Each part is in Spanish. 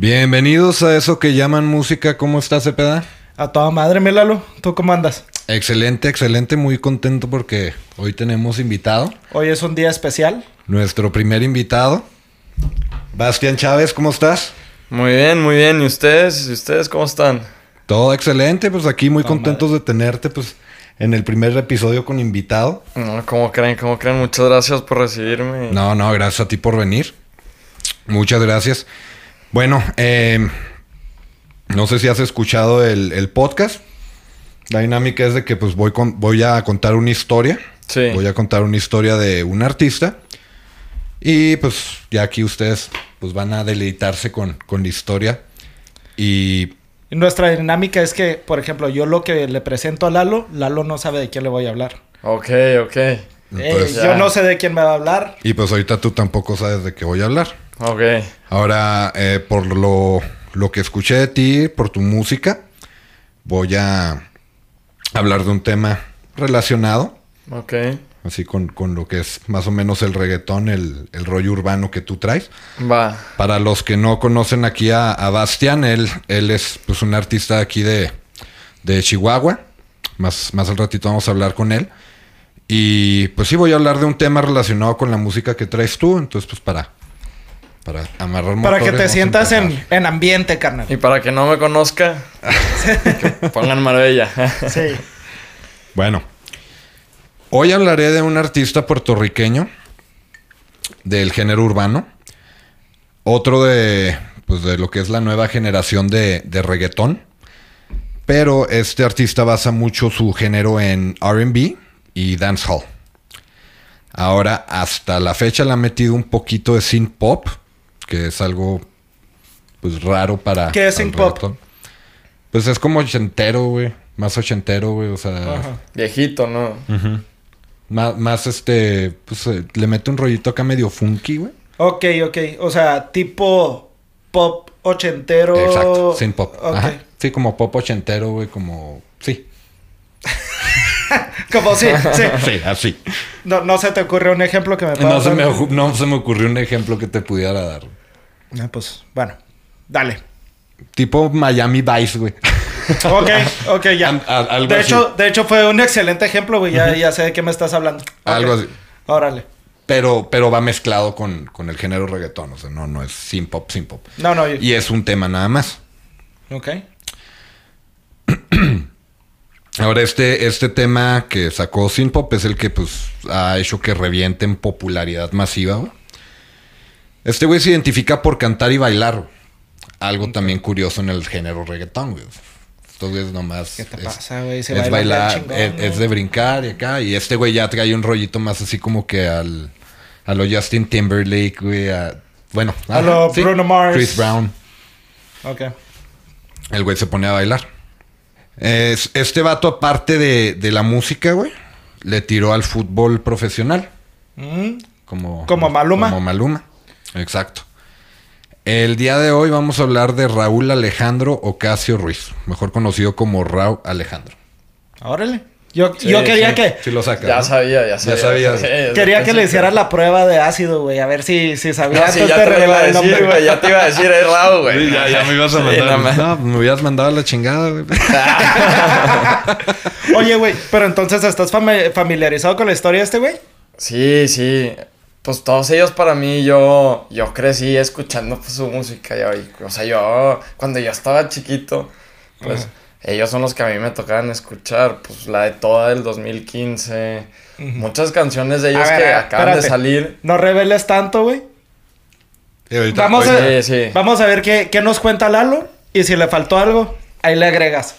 Bienvenidos a eso que llaman música. ¿Cómo estás, Cepeda? A toda madre, Melalo. ¿Tú cómo andas? Excelente, excelente. Muy contento porque hoy tenemos invitado. Hoy es un día especial. Nuestro primer invitado. Bastián Chávez, ¿cómo estás? Muy bien, muy bien. ¿Y ustedes? ¿Y ustedes cómo están? Todo excelente. Pues aquí muy contentos de tenerte, pues, en el primer episodio con invitado. No, ¿cómo creen? ¿Cómo creen? Muchas gracias por recibirme. No, no, gracias a ti por venir. Muchas gracias. Bueno, eh, no sé si has escuchado el, el podcast. La dinámica es de que pues voy, con, voy a contar una historia. Sí. Voy a contar una historia de un artista. Y pues ya aquí ustedes pues van a deleitarse con, con la historia. Y Y nuestra dinámica es que, por ejemplo, yo lo que le presento a Lalo, Lalo no sabe de quién le voy a hablar. Ok, ok. Eh, yo no sé de quién me va a hablar. y pues ahorita tú tampoco sabes de qué voy a hablar. Ok. Ahora, eh, por lo, lo que escuché de ti, por tu música, voy a hablar de un tema relacionado, Ok. así con, con lo que es más o menos el reggaetón, el, el rollo urbano que tú traes. Va. Para los que no conocen aquí a, a Bastian, él, él es pues, un artista aquí de, de Chihuahua. Más, más al ratito vamos a hablar con él. Y pues sí, voy a hablar de un tema relacionado con la música que traes tú. Entonces, pues para, para amarrar Para que te sientas en, en ambiente, carnal. Y para que no me conozca, que pongan Marbella. Sí. Bueno, hoy hablaré de un artista puertorriqueño del género urbano. Otro de, pues, de lo que es la nueva generación de, de reggaetón. Pero este artista basa mucho su género en RB y dancehall. Ahora, hasta la fecha le ha metido un poquito de synth pop, que es algo pues raro para. ¿Qué es synth pop? Pues es como ochentero, güey. Más ochentero, güey. O sea. Ajá. Viejito, ¿no? Ujú. Más, más este, pues eh, le mete un rollito acá medio funky, güey. Ok, ok. O sea, tipo pop ochentero. Exacto, sin pop. Ajá. Sí, como pop ochentero, güey, como... Sí. Como sí, sí. Sí, así. No, no se te ocurre un ejemplo que me puedas No se, dar? me, no se me ocurrió un ejemplo que te pudiera dar. Ah, pues, bueno. Dale. Tipo Miami Vice, güey. Ok, ok, ya. Algo de, así. hecho, de hecho, fue un excelente ejemplo, güey. Ya, ya sé de qué me estás hablando. Algo así. Órale. Pero, pero va mezclado con, con el género reggaetón. O sea, no, no es sin pop, sin pop. No, no. Y es un tema nada más. Ok. Ahora, este, este tema que sacó Sin Pop es el que pues ha hecho que reviente en popularidad masiva, güey. Este güey se identifica por cantar y bailar. Algo también curioso en el género reggaetón, güey. Estos güeyes nomás. ¿Qué te es- pasa, güey? Se es baila bailar, chingón, es, ¿no? es de brincar y acá. Y este güey ya trae un rollito más así como que al. A lo Justin Timberlake, güey. a- bueno, A lo Bruno Mars. Chris Brown. Ok. El güey se pone a bailar. Es- este vato, aparte de, de la música, güey, le tiró al fútbol profesional. Mm, Como, Como Maluma. Como Maluma. Exacto. El día de hoy vamos a hablar de Raúl Alejandro Ocasio Ruiz, mejor conocido como Raúl Alejandro. Órale. Yo, Sí, yo quería sí. que... Si lo sacas. Ya ¿no? sabía, ya sabía. Sí, desde Quería que le hicieras la prueba de ácido, güey. A ver si, si sabía No, sí, antes ya te lo iba a decir, güey. Ya te iba a decir, es Raúl, güey. ya, ya me ibas a Sí, mandar. no no, me hubieras mandado a la chingada, güey. Oye, güey, pero entonces estás fami- familiarizado con la historia de este güey. Sí, sí. Pues todos ellos para mí, yo, yo crecí escuchando pues, su música. ya, y, o sea, yo, cuando yo estaba chiquito, pues ellos son los que a mí me tocaban escuchar. Pues la de toda del 2015. Muchas canciones de ellos ver, que acaban espérate. de salir. No reveles tanto, güey. Vamos a- Sí, sí. Vamos a ver qué, qué nos cuenta Lalo. Y si le faltó algo, ahí le agregas.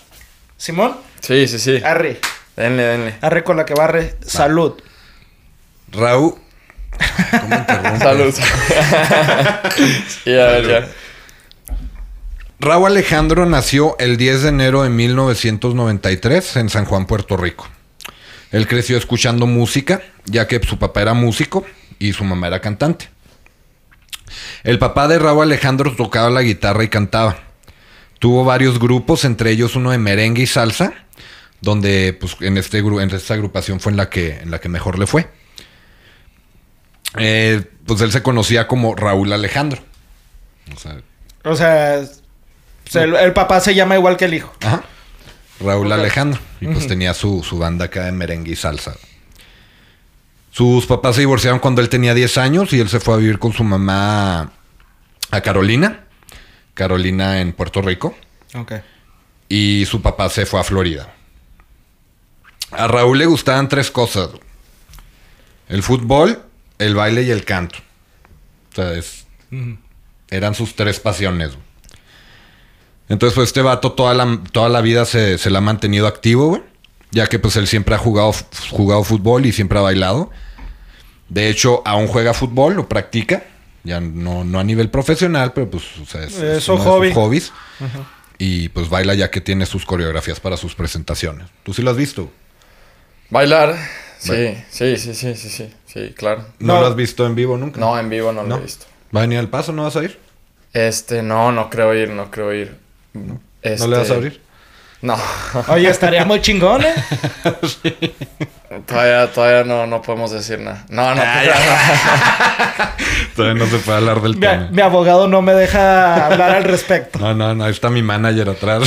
Simón, Sí, sí, sí. arre. Denle, denle. Arre con la que barre. Salud. Raúl. Salud. sí, a ver, ya. Raúl Alejandro nació el 10 de enero de 1993 en San Juan, Puerto Rico. Él creció escuchando música, ya que su papá era músico y su mamá era cantante. El papá de Raúl Alejandro tocaba la guitarra y cantaba. Tuvo varios grupos, entre ellos uno de merengue y salsa, donde pues, en, este, en esta agrupación fue en la que, en la que mejor le fue. Eh, pues él se conocía como Raúl Alejandro. O sea, O sea, el, el papá se llama igual que el hijo. Ajá. Raúl. Alejandro. Y pues tenía su, su banda acá de merengue y salsa. Sus papás se divorciaron cuando él tenía 10 años y él se fue a vivir con su mamá a Carolina. Carolina en Puerto Rico. Ok. Y su papá se fue a Florida. A Raúl le gustaban tres cosas. El fútbol, el baile y el canto. O sea, es- eran sus tres pasiones. güey. Entonces, pues este vato toda la, toda la vida se, se la ha mantenido activo, güey. Ya que pues él siempre ha jugado, jugado fútbol y siempre ha bailado. De hecho, aún juega fútbol, lo practica. Ya no, no a nivel profesional, pero pues o sea, es, de hobby. sus hobbies. Y pues baila ya que tiene sus coreografías para sus presentaciones. ¿Tú sí lo has visto? Bailar. Sí, Ba- sí, sí, sí, sí, sí, sí, claro. ¿No, No. lo has visto en vivo nunca? No, en vivo no, ¿No? lo he visto. ¿Va a venir al paso? ¿No vas a ir? Este, no, no creo ir, no creo ir. Este, ¿No le vas a abrir? No, Oye, estaría muy chingón, ¿eh? todavía, todavía no, no podemos decir nada. No, no, Todavía no se puede hablar del Mi, tema. mi abogado no me deja hablar al respecto. No, no, no. Ahí está mi manager atrás.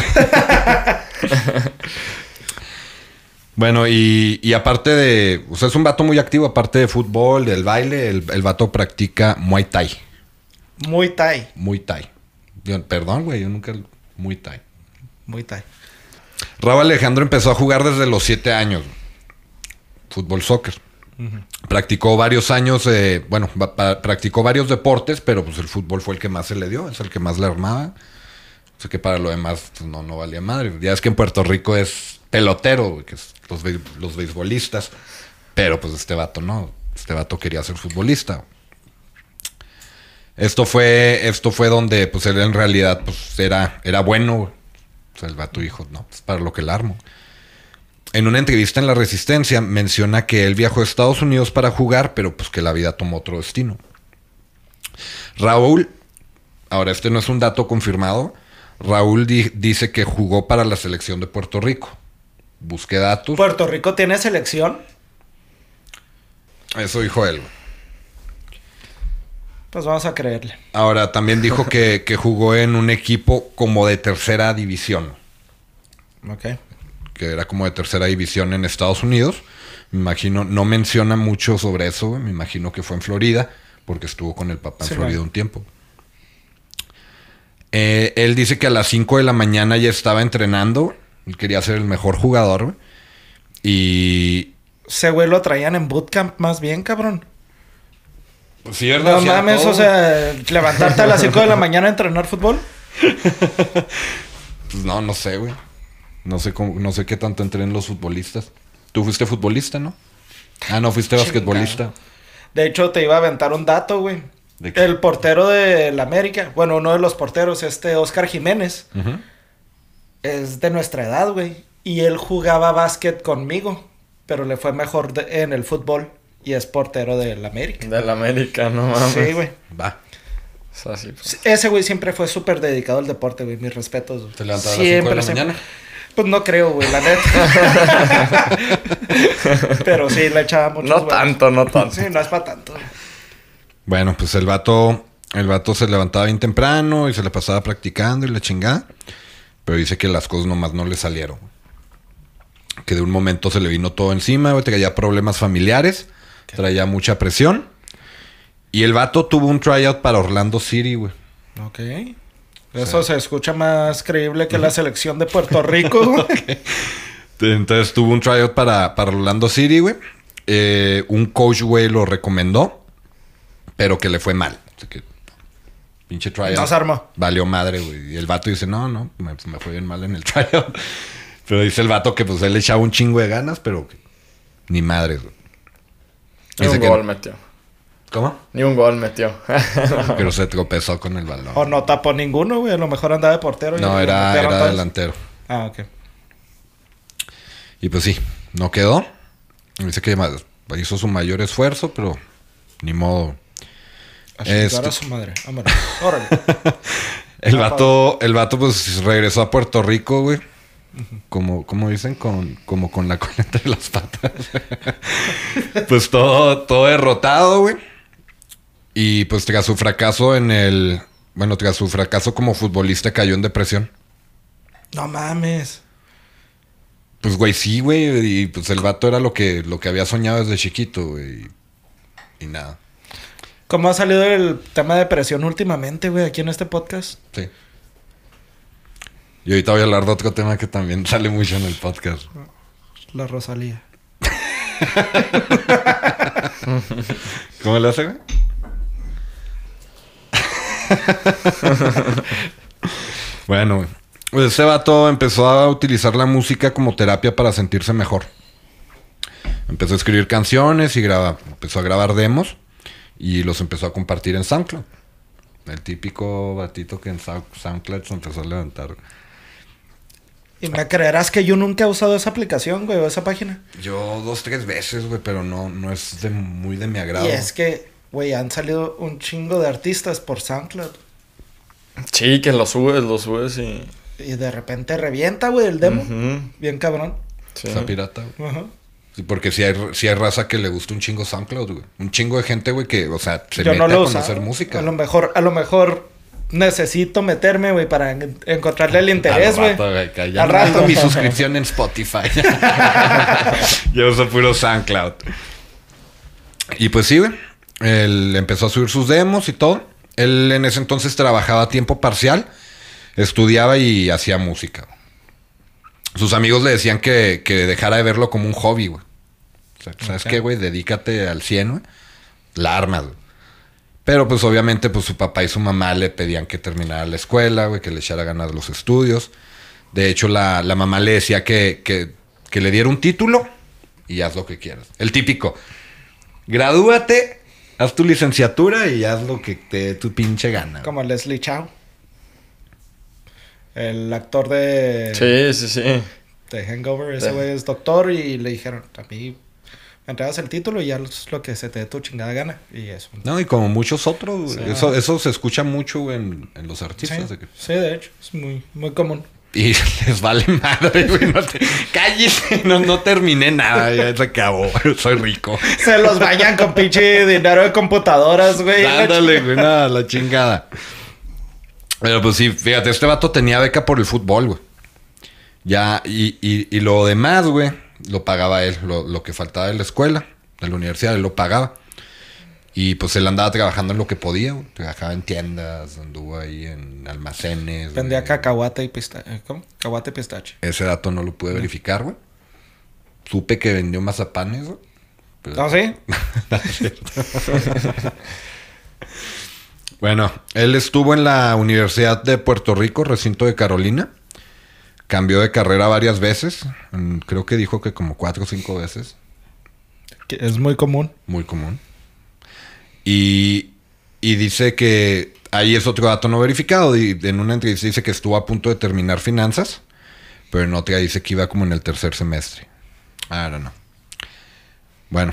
Bueno, y, y aparte de... O sea, es un vato muy activo. Aparte de fútbol, del baile, el, el vato practica Muay Thai. Muy Thai. Muay Thai. Yo- perdón, güey. Yo nunca... Muay Thai. Muy Thai. Raúl Alejandro empezó a jugar desde los 7 años. Fútbol, soccer. Practicó varios años, eh, bueno, practicó varios deportes, pero pues el fútbol fue el que más se le dio, es el que más le armaba. Que para lo demás pues, no, no valía madre. Ya es que en Puerto Rico es pelotero, los, los beisbolistas. Pero pues este vato no, este vato quería ser futbolista. Esto fue, esto fue donde pues él en realidad pues era, era bueno. el vato dijo, no, es para lo que la armo. En una entrevista en La Resistencia menciona que él viajó a Estados Unidos para jugar, pero pues que la vida tomó otro destino. Raúl, ahora este no es un dato confirmado, Raúl di- dice que jugó para la selección de Puerto Rico. Busqué datos. ¿Puerto Rico tiene selección? Eso dijo él. Pues vamos a creerle. Ahora, también dijo que, que jugó en un equipo como de tercera división. Ok. que era como de tercera división en Estados Unidos. Me imagino, no menciona mucho sobre eso, me imagino que fue en Florida, porque estuvo con el papá en Sí, Florida un tiempo. Eh, él dice que a las 5 de la mañana ya estaba entrenando, él quería ser el mejor jugador, güey. y... Ese güey lo traían en bootcamp más bien, cabrón. Pues sí, No mames, o sea, levantarte a las 5 de la mañana a entrenar fútbol. Pues no, no sé, güey. No sé, cómo- no sé qué tanto entrenan los futbolistas. Tú fuiste futbolista, ¿no? Ah, no, fuiste Chingado. basquetbolista. De hecho, te iba a aventar un dato, güey. ¿De qué? El portero del América, bueno, uno de los porteros, este Oscar Jiménez, es de nuestra edad, güey. Y él jugaba básquet conmigo, pero le fue mejor de- en el fútbol y es portero del América. Del América, no mames. Sí, güey. Va. O sea, sí, pues. Ese güey siempre fue súper dedicado al deporte, güey. Mis respetos. güey. ¿Te levantaba a las 5 de la mañana? Pues no creo, güey, la neta. Pero sí, le echaba mucho. No tanto, no tanto. Sí, no es para tanto. Bueno, pues el vato, el vato se levantaba bien temprano y se le pasaba practicando y la chingada. Pero dice que las cosas nomás no le salieron. Que de un momento se le vino todo encima, güey, traía problemas familiares, traía mucha presión. Y el vato tuvo un tryout para Orlando City, güey. Ok. Eso se escucha más creíble que la selección de Puerto Rico. Entonces tuvo un tryout para, para Orlando City, güey. Eh, un coach, güey, lo recomendó, pero que le fue mal. Así que, pinche tryout. No se armó. Valió madre, güey. Y el vato dice, no, no, me, me fue bien mal en el tryout. pero dice el vato que pues él le echaba un chingo de ganas, pero que ni madre, güey. Ni un gol metió. ¿Cómo? Ni un gol metió. Pero se tropezó con el balón. O no tapó ninguno, güey. A lo mejor andaba de portero. y No, era, era delantero. Ah, ok. Y pues sí, no quedó. Dice que hizo su mayor esfuerzo, pero ni modo. A Este- a su madre. Vámonos. Órale. El vato, el vato pues regresó a Puerto Rico, güey. Como, como dicen, con, como con la cola entre las patas. pues todo, todo derrotado, güey. Y pues tras su fracaso en el, bueno, tras su fracaso como futbolista cayó en depresión. No mames. Pues, güey, sí, güey. Y pues el vato era lo que, lo que había soñado desde chiquito, güey. Y nada. ¿Cómo ha salido el tema de depresión últimamente, güey, aquí en este podcast? Sí. Y ahorita voy a hablar de otro tema que también sale mucho en el podcast. La Rosalía. ¿Cómo le hace, güey? bueno. Pues ese vato empezó a utilizar la música como terapia para sentirse mejor. Empezó a escribir canciones y graba, empezó a grabar demos y los empezó a compartir en SoundCloud. El típico batito que en Sound- SoundCloud se empezó a levantar. Y me creerás que yo nunca he usado esa aplicación, güey, o esa página. Yo dos, tres veces, güey, pero no, no es de muy de mi agrado. Y es que, güey, han salido un chingo de artistas por SoundCloud. Sí, que lo subes, lo subes y. Y de repente revienta, güey, el demo. Bien cabrón. sí. Está pirata, güey. Ajá. Porque si hay, sí hay raza que le gusta un chingo SoundCloud, güey. Un chingo de gente, güey, que, o sea, se Yo mete no lo a conocer música. A lo mejor, a lo mejor necesito meterme, güey, para en- encontrarle el interés, Al güey. rato, güey, que ya Al rato. mi suscripción en Spotify. Yo uso puro SoundCloud. Y pues sí, güey. Él empezó a subir sus demos y todo. Él en ese entonces trabajaba a tiempo parcial, estudiaba y hacía música. Sus amigos le decían que, que dejara de verlo como un hobby, güey. O sea, ¿sabes qué, güey? Dedícate al 100, güey. La armas, güey. Pero pues obviamente pues su papá y su mamá le pedían que terminara la escuela, güey, que le echara ganas los estudios. De hecho, la, la mamá le decía que, que, que le diera un título y haz lo que quieras. El típico. Gradúate, haz tu licenciatura y haz lo que te dé tu pinche gana. Como Leslie Chow. El actor de, Sí, sí, sí. de Hangover. Ese Sí. güey es doctor y le dijeron, a mí me entregas el título y ya es lo que se te dé tu chingada gana. Y eso. No, y como muchos otros, güey. Sí. Eso, eso se escucha mucho en, en los Sí, artistas. de que- sí, de hecho, es muy, muy común. Y les vale madre, güey. No te- cállese, no, no terminé nada, ya se acabó. Soy rico. Se los vayan con pinche dinero de computadoras, güey. Ándale, güey, nada, la chingada. Pero pues sí, fíjate, este vato tenía beca por el fútbol, güey. Ya, y, y, y lo demás, güey, lo pagaba él. Lo, lo que faltaba de la escuela, de la universidad, él lo pagaba. Y pues él andaba trabajando en lo que podía, güey. Trabajaba en tiendas, anduvo ahí en almacenes. Vendía güey. cacahuate y pistache. ¿Cómo? Cacahuate y pistache. Ese dato no lo pude verificar, güey. Supe que vendió mazapanes, güey. Pero- ¿No, sí? Bueno, él estuvo en la Universidad de Puerto Rico, recinto de Carolina. Cambió de carrera varias veces. Mm, Creo que dijo que como cuatro o cinco veces. Que es muy común. Muy común. Y, y dice que ahí es otro dato no verificado. Y en una entrevista dice que estuvo a punto de terminar finanzas. Pero en otra dice que iba como en el tercer semestre. Ahora no. Bueno.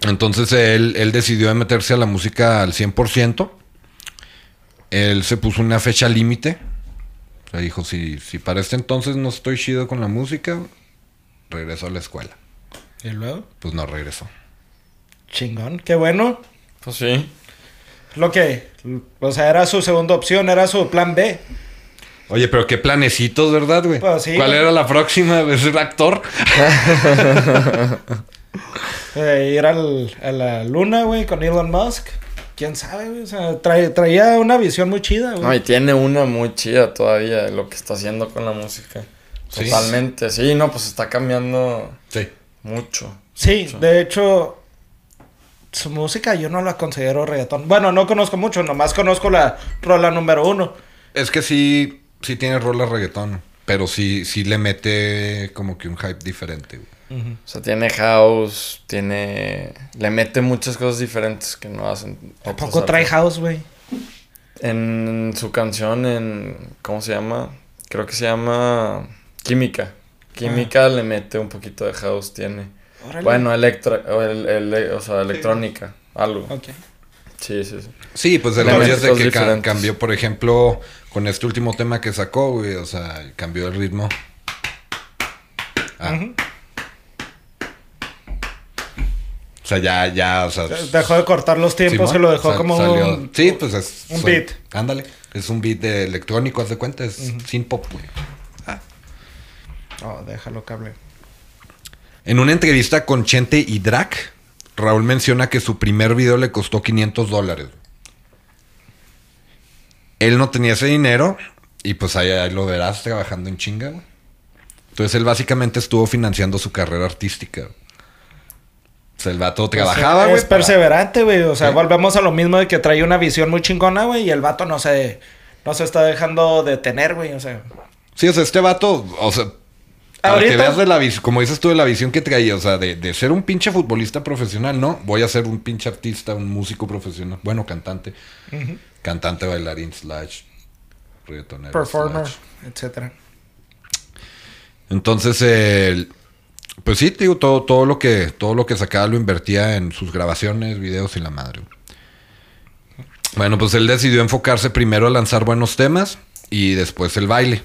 Entonces él, él decidió de meterse a la música al 100%. Él se puso una fecha límite. O sea, dijo, si, si para este entonces no estoy chido con la música, regreso a la escuela. ¿Y luego? Pues no regresó. Chingón. Qué bueno. Pues sí. Lo que... O sea, era su segunda opción. Era su plan B. Oye, pero qué planecitos, ¿verdad, güey? Pues sí, ¿Cuál era la próxima? ¿Es el actor? Eh, ir al, a la luna, güey, con Elon Musk. ¿Quién sabe, güey? O sea, trae- traía una visión muy chida, güey. No, y tiene una muy chida todavía de lo que está haciendo con la música. Sí. Totalmente. Sí, no, pues está cambiando Sí. mucho. Sí, mucho. de hecho, su música yo no la considero reggaetón. Bueno, no conozco mucho, nomás conozco la rola número uno. Es que sí, sí tiene rola reggaetón. Pero sí, sí le mete como que un hype diferente, güey. O sea, tiene house, tiene... Le mete muchas cosas diferentes que no hacen ¿A poco trae house, güey? En su canción, en... ¿Cómo se llama? Creo que se llama... Química. Química le mete un poquito de house, tiene. Órale. Bueno, electro... O, el- el- o sea, electrónica. Algo. Ok. Sí, sí, sí. Sí, pues hecho mete es de que ca- cambió, por ejemplo, con este último tema que sacó, güey. O sea, cambió el ritmo. Ah. Sea, ya, ya, o sea. Dejó de cortar los tiempos Simón, y lo dejó sal- como salió- un... Sí, pues es. un beat. Ándale. Es un beat de electrónico, haz de cuenta. Es sin pop, güey. Oh, déjalo que hable. En una entrevista con Chente y Drac, Raúl menciona que su primer video le costó 500 dólares. Él no tenía ese dinero y pues ahí, ahí lo verás trabajando en chinga, güey. Entonces él básicamente estuvo financiando su carrera artística. O sea, el vato trabajaba, güey. Pues, Es para- perseverante, güey. O sea, Sí. volvemos a lo mismo de que trae una visión muy chingona, güey. Y el vato no se... No se está dejando detener, güey. O sea... Sí, o sea, este vato, o sea, para Ahorita- que veas de la visión, como dices tú, de la visión que traía, o sea, de, de ser un pinche futbolista profesional, no, voy a ser un pinche artista, un músico profesional, bueno, cantante, cantante, bailarín, slash, reggaetonero. Performer, slash. etcétera. Entonces, el- pues sí, te digo, todo, todo lo que, todo lo que sacaba lo invertía en sus grabaciones, videos y la madre. Bueno, pues él decidió enfocarse primero a lanzar buenos temas y después el baile.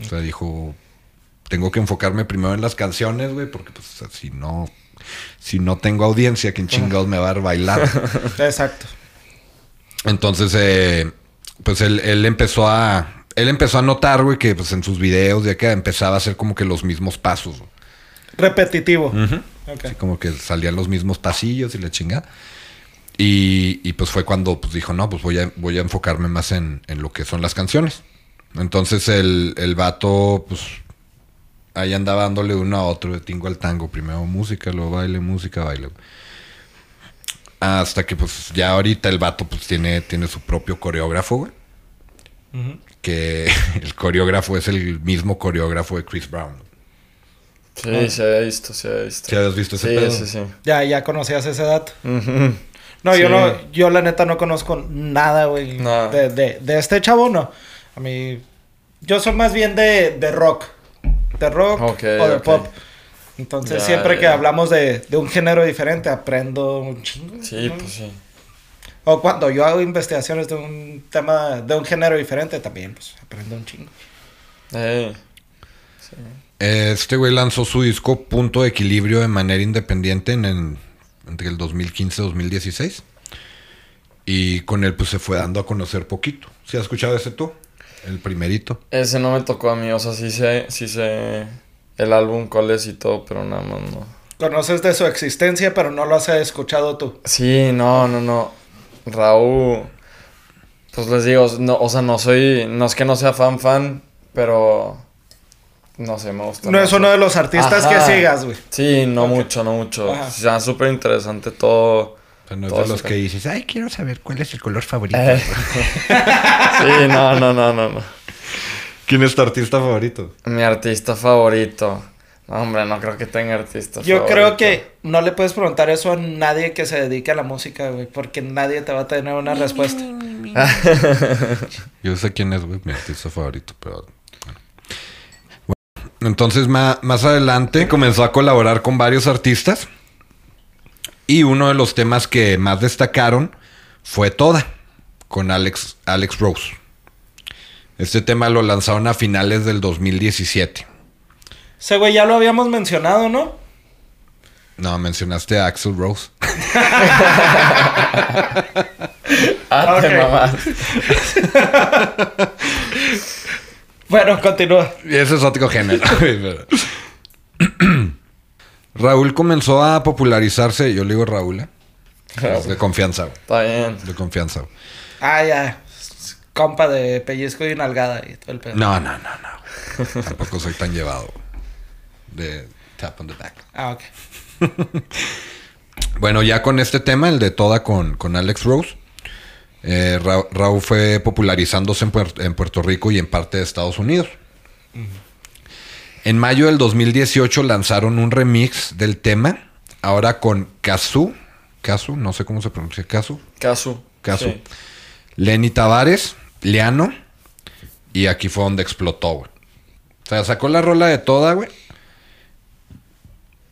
O sea, dijo, tengo que enfocarme primero en las canciones, güey, porque pues si no, si no tengo audiencia, ¿quién chingados me va a dar bailar? Exacto. Entonces, eh, pues él, él empezó a. Él empezó a notar, güey, que pues en sus videos ya que empezaba a hacer como que los mismos pasos. güey. Repetitivo. Así como que salían los mismos pasillos y la chingada. Y, y, pues fue cuando pues dijo, no, pues voy a, voy a enfocarme más en, en lo que son las canciones. Entonces el, el vato, pues ahí andaba dándole uno a otro, de tingo al tango. Primero música, luego baile, música, baile. Hasta que pues ya ahorita el vato pues tiene, tiene su propio coreógrafo, güey. Que el coreógrafo es el mismo coreógrafo de Chris Brown. Sí, se ha visto, se ha visto. ¿Sí habías visto ese Sí, pedo? sí, sí. Ya, ya conocías ese dato. No, yo Sí. no, yo la neta no conozco nada, güey. Nada. De, de, de este chavo, no. A mí, yo soy más bien de, de rock. De rock o de pop. Entonces, Ya, siempre ya, que hablamos de, de un género diferente, aprendo un chingo. Sí, ¿no? pues sí. O cuando yo hago investigaciones de un tema, de un género diferente, también, pues, aprendo un chingo. Eh, Este güey lanzó su disco Punto de Equilibrio de manera independiente en, en- entre el 2015 y 2016. Y con él pues se fue dando a conocer poquito. ¿Sí has escuchado ese tú? El primerito. ese no me tocó a mí, o sea, sí sé, sí sé el álbum cuál es y todo, pero nada más no. Conoces de su existencia, pero no lo has escuchado tú. Sí, no, no, no. Raúl, pues les digo, no, o sea, no soy, no es que no sea fan fan, pero no sé, me gusta. No es uno de los artistas Ajá. que sigas, güey. Sí, no mucho, no mucho. Ajá. Se sea, súper interesante todo. O sea, no es todo de los que dices, ay, quiero saber cuál es el color favorito. Eh. sí, no, no, no, no, no. ¿Quién es tu artista favorito? Mi artista favorito. No, hombre, no creo que tenga artista Yo favorito. creo que no le puedes preguntar eso a nadie que se dedique a la música, güey, porque nadie te va a tener una respuesta. Yo sé quién es, güey, mi artista favorito, pero... Entonces ma- más adelante comenzó a colaborar con varios artistas. Y uno de los temas que más destacaron fue Toda, con Alex, Alex Rose. Este tema lo lanzaron a finales del 2017. Ese güey ya lo habíamos mencionado, ¿no? No, mencionaste a Axel Rose. Ah, te. Bueno, continúa. Y ese es otro género. Raúl comenzó a popularizarse, yo le digo Raúl, ¿eh? De confianza, güey. Está bien. De confianza. güey. Ah, ya. Compa de pellizco y nalgada y todo el pedo. No, no, no, no. Tampoco soy tan llevado. De tap on the back. Ah, ok. Bueno, ya con este tema, el de toda con, con Alex Rose, eh, Ra- Raúl fue popularizándose en, Puer- en Puerto Rico y en parte de Estados Unidos. En mayo del 2018 lanzaron un remix del tema, ahora con Kazu, Kazu, no sé cómo se pronuncia, Kazu. Casu. Sí. Lenny Tavares, Leano, y aquí fue donde explotó, güey. O sea, sacó la rola de toda, güey.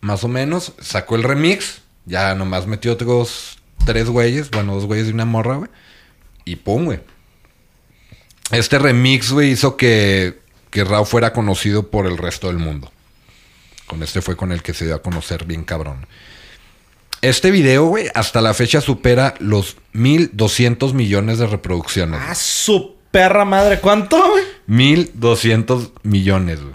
Más o menos, sacó el remix, ya nomás metió otros tres güeyes, bueno, dos güeyes y una morra, güey. Y pum, güey. Este remix, güey, hizo que, que Rao fuera conocido por el resto del mundo. Con este fue con el que se dio a conocer bien cabrón. Este video, güey, hasta la fecha supera los 1200 millones de reproducciones. Ah, su perra madre. ¿Cuánto, güey? 1200 millones, güey.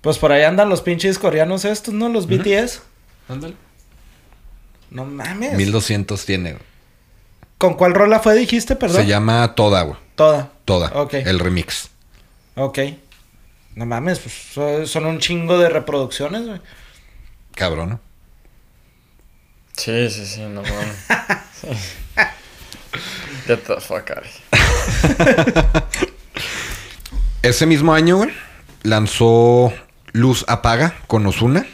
Pues por ahí andan los pinches coreanos estos, ¿no? Los BTS. Ándale. No mames. 1200 tiene, güey. ¿Con cuál rola fue, dijiste, perdón? Se llama Toda, güey. Toda. Toda. Ok. El remix. Ok. No mames, pues so- son un chingo de reproducciones, güey. Cabrón, ¿no? Sí, sí, sí, no mames. Sí. Get the fuck out. Ese mismo año, güey, lanzó Luz Apaga con Ozuna.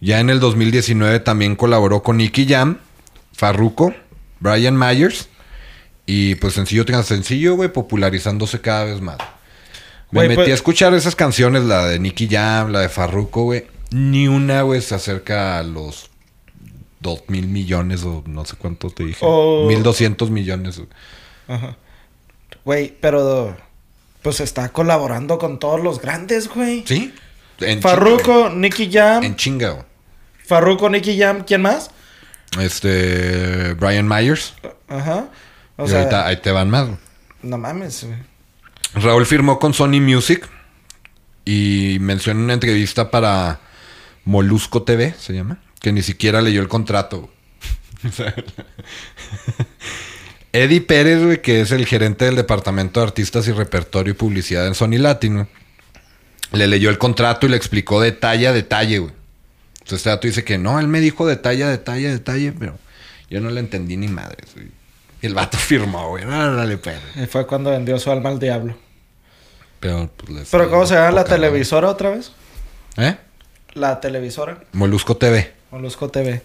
Ya en el 2019 también colaboró con Nicky Jam, Farruko, Brian Myers. Y pues sencillo tras sencillo, güey, popularizándose cada vez más. Me metí pues- a escuchar esas canciones, la de Nicky Jam, la de Farruko, güey. Ni una, güey, se acerca a los dos mil millones o no sé cuánto te dije. O- Mil doscientos millones. güey. Ajá. Güey, pero... Pues está colaborando con todos los grandes, güey. ¿Sí? En Farruko, Nicky Jam. En chinga, güey. Farruko, Nicky Jam. ¿Quién más? Este. Brian Myers. Ajá. O y sea, ahorita ahí te van más. no mames, güey. Raúl firmó con Sony Music y mencionó en una entrevista para Molusco TV, se llama, que ni siquiera leyó el contrato. Eddie Pérez, güey, que es el gerente del departamento de artistas y repertorio y publicidad en Sony Latino, le leyó el contrato y le explicó detalle a detalle, güey. Entonces este dato dice que no, él me dijo detalle detalle detalle, pero yo no le entendí ni güey. Y el vato firmó, güey. Órale, pues. Y fue cuando vendió su alma al diablo. Pero, pues, les- ¿Pero cómo se llama la madre. televisora otra vez? ¿Eh? La televisora. Molusco TV. Molusco TV.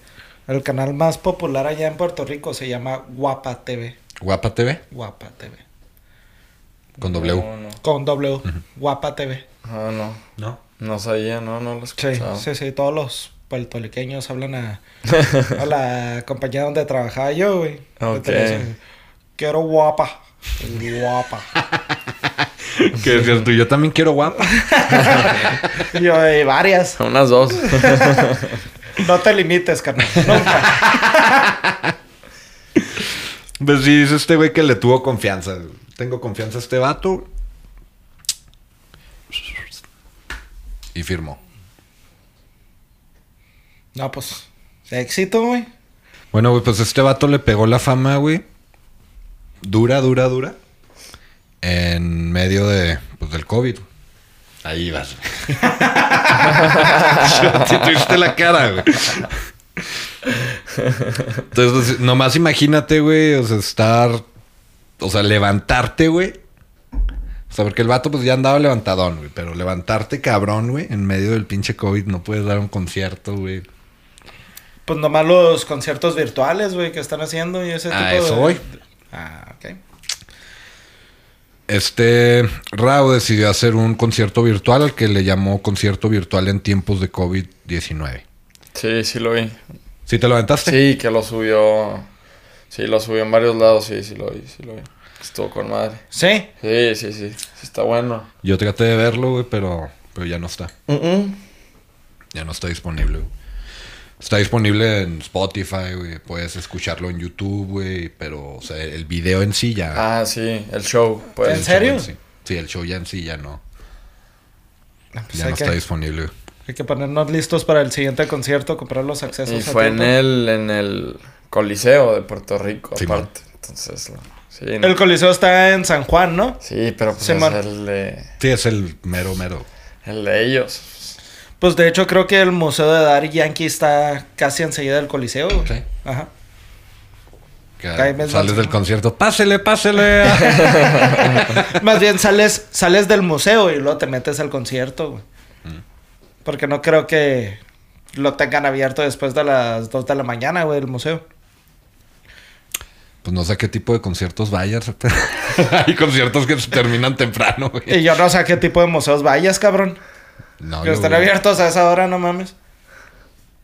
El canal más popular allá en Puerto Rico se llama Guapa TV. Guapa TV. Guapa TV. Con W. No, no. Con W. Guapa TV. Ah, no. ¿No? No sabía, no, no lo Sí, escuchaba. sí, sí. Todos los puertorriqueños hablan a, a la compañía donde trabajaba yo, güey. Quiero guapa. Guapa. ¿Qué decías tú? Yo también quiero guapa. Y yo, varias. Unas dos. No te limites, carnal. Nunca. Pues sí, dice este güey que le tuvo confianza. Tengo confianza a este vato. Y firmó. No, pues. Éxito, güey. Bueno, güey, pues este vato le pegó la fama, güey. Dura, dura, dura. En medio de, pues, del COVID. Ahí vas. Te tuviste la cara, güey. Entonces, pues, nomás imagínate, güey, o sea, estar, o sea, levantarte, güey. O sea, porque el vato pues ya andaba levantadón, güey, pero levantarte cabrón, güey, en medio del pinche COVID, no puedes dar un concierto, güey. Pues nomás los conciertos virtuales, güey, que están haciendo y ese tipo A de... eso voy. Ah, ok. Este Rao decidió hacer un concierto virtual al que le llamó concierto virtual en tiempos de COVID-19. Sí, sí lo vi. ¿Sí te lo aventaste? Sí, que lo subió. Sí, lo subió en varios lados. Sí, sí lo vi, sí lo vi. Estuvo con madre. Sí. Sí, sí, sí. Sí está bueno. Yo traté de verlo, güey, pero, pero ya no está. Mm-mm. Ya no está disponible, güey. Está disponible en Spotify, güey. Puedes escucharlo en YouTube, güey. Pero, o sea, el video en sí ya... Ah, sí, el show. Pues. ¿En el serio? show en sí. Sí, el show ya en sí ya no. Ah, pues Ya hay, no que, está disponible, güey. hay que ponernos listos para el siguiente concierto, comprar los accesos. Y a fue en el, en el Coliseo de Puerto Rico, aparte. Entonces, lo- sí, no- El Coliseo está en San Juan, ¿no? sí, pero pues Simón. es el de, Sí, es el mero, mero. el de ellos. Pues de hecho creo que el Museo de Daddy Yankee está casi enseguida del Coliseo. güey. Sí. Ajá. Sales del concierto. ¡Pásele, pásele! Más bien sales, sales del museo y luego te metes al concierto, güey. Mm. Porque no creo que lo tengan abierto después de las 2 de la mañana, güey, el museo. Pues no sé qué tipo de conciertos vayas. Hay conciertos que terminan temprano, güey. Y yo no sé a qué tipo de museos vayas, cabrón. No, que güey, abiertos a esa hora, no mames.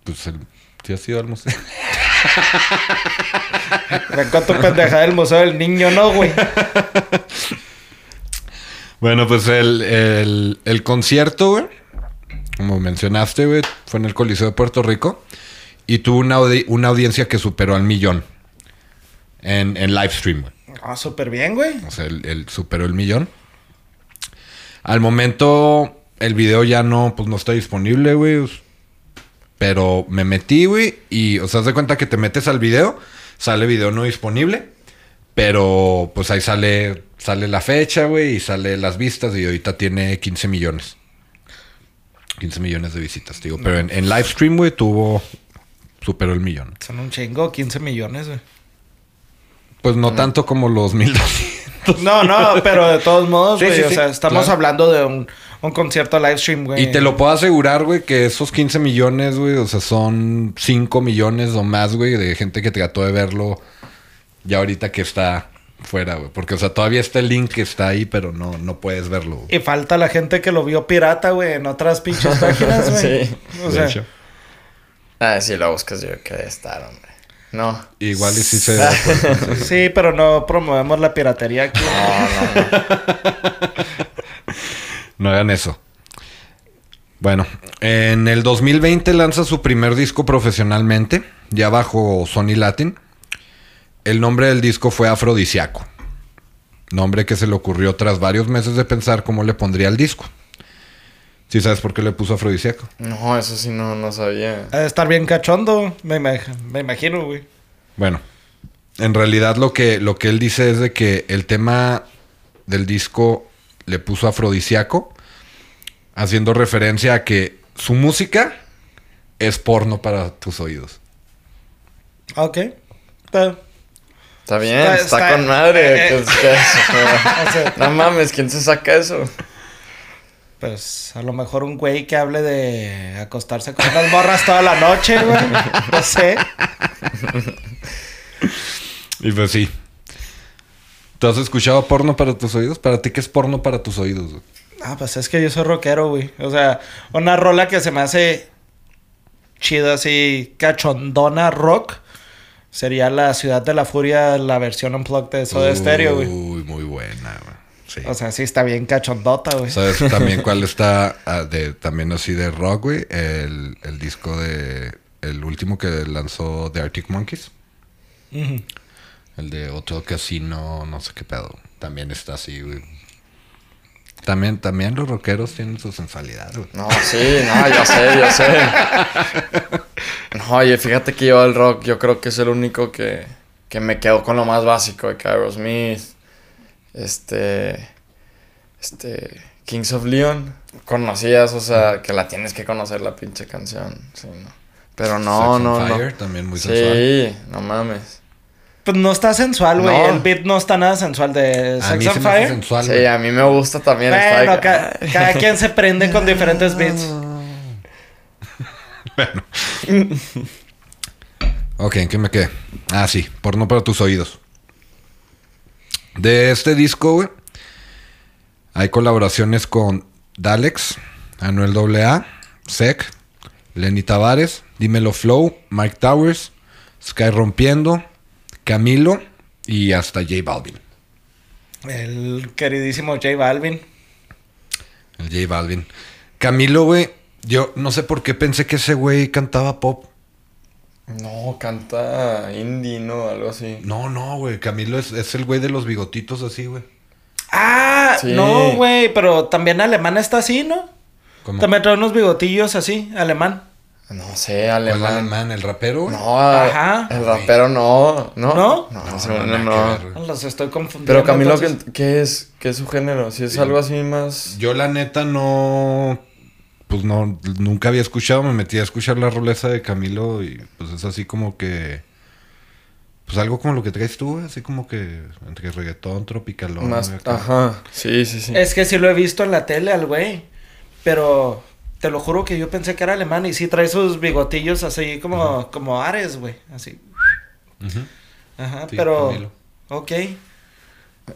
Pues el... ¿Sí has ido al museo? Con tu pendejada del museo del niño, no, güey. bueno, pues el, el, el concierto, güey. Como mencionaste, güey, fue en el Coliseo de Puerto Rico. Y tuvo una, audi- una audiencia que superó al millón. En, en live stream, güey. Ah, súper bien, güey. O sea, él superó el millón. Al momento, el video ya no, pues no está disponible, güey. Pero me metí, güey. Y, o sea, haz de cuenta que te metes al video. Sale video no disponible. Pero, pues ahí sale, sale la fecha, güey. Y sale las vistas. Y ahorita tiene 15 millones. 15 millones de visitas, digo. Pero en, en live stream, güey, tuvo... Superó el millón. Son un chingo, 15 millones, güey. Pues no tanto como los 1200. No, no, pero de todos modos, Sí, güey. sí, o sea, estamos claro. hablando de un, un concierto live stream, güey. Y te lo puedo asegurar, güey, que esos 15 millones, güey, o sea, son 5 millones o más, güey, de gente que trató de verlo ya ahorita que está fuera, güey. Porque, o sea, todavía está el link que está ahí, pero no, no puedes verlo. Y falta la gente que lo vio pirata, güey, en otras pinches páginas, güey. Sí. O De sea, hecho. Ah, si lo buscas yo que debe estar, hombre. No. Igual y sí se da sí, pero no promovemos la piratería aquí. No, no, no. No hagan eso. Bueno, en el 2020 lanza su primer disco profesionalmente, ya bajo Sony Latin. El nombre del disco fue Afrodisiaco. Nombre que se le ocurrió tras varios meses de pensar cómo le pondría al disco. ¿Sí sabes por qué le puso Afrodisiaco? No, eso sí no, no sabía. Ha de estar bien cachondo, me, imag- me imagino, güey. Bueno, en realidad lo que, lo que él dice es de que el tema del disco le puso afrodisíaco, haciendo referencia a que su música es porno para tus oídos. Ok. Está- Está bien, Está- está, está- con madre. eh, no mames, ¿quién se saca eso? Pues a lo mejor un güey que hable de acostarse con unas morras toda la noche, güey. No sé. Y pues sí. ¿Tú has escuchado porno para tus oídos? ¿Para ti qué es porno para tus oídos? güey? Ah, pues es que yo soy rockero, güey. O sea, una rola que se me hace chida así, cachondona rock, sería La Ciudad de la Furia, la versión unplugged de Soda Stereo, güey. Uy, muy buena, güey. Sí. O sea, sí está bien cachondota, güey. ¿Sabes también cuál está ah, de también así de rock, güey? El, el disco de... El último que lanzó The Arctic Monkeys. El de Hotel Casino, no sé qué pedo. También está así, güey. También, también los rockeros tienen su sensualidad, güey. No, sí, no, yo sé, yo sé. No, oye, fíjate que yo el rock, yo creo que es el único que, que me quedo con lo más básico de que Aerosmith, este, este, Kings of Leon. Conocías, o sea, que la tienes que conocer la pinche canción, sí, no. Pero no, Sex no, Fire, no. también muy sensual. Sí, no mames. Pues no está sensual, güey. No. El beat no está nada sensual de A mí Sex se on me hace Fire. sensual, Sí, a mí me gusta también. Bueno, ca- cada quien se prende con diferentes beats. Ok, ¿en qué me quedé? Ah, sí, porno para tus oídos. De este disco, güey, hay colaboraciones con Dalex, Anuel AA, Sec, Lenny Tavares, Dímelo Flow, Mike Towers, Sky Rompiendo, Camilo y hasta J Balvin. El queridísimo J Balvin. El J Balvin. Camilo, güey, yo no sé por qué pensé que ese güey cantaba pop. No, canta indie, ¿no? Algo así. No, no, güey, Camilo es, es el güey de los bigotitos así, güey. Ah, Sí. no, güey, pero también alemán está así, ¿no? ¿Cómo? También trae unos bigotillos así, alemán. No sé, ¿Cuál alemán. alemán? ¿El rapero, güey? No, Ajá. el rapero no. ¿No? ¿No? No, No, no, no. ver, güey. Los estoy confundiendo. Pero Camilo, entonces. ¿qué, qué es? ¿Qué es su género? Si es Sí. algo así más... Yo la neta no... Pues no, nunca había escuchado, me metí a escuchar la roleza de Camilo y pues es así como que... Pues algo como lo que traes tú, así como que entre reggaetón, tropicalón. más acá. ajá, sí, sí, sí. Es que sí lo he visto en la tele al güey. Pero te lo juro que yo pensé que era alemán y sí trae sus bigotillos así como, como Ares, güey. Así. Ujú. Ajá, Sí, pero. Camilo. Ok.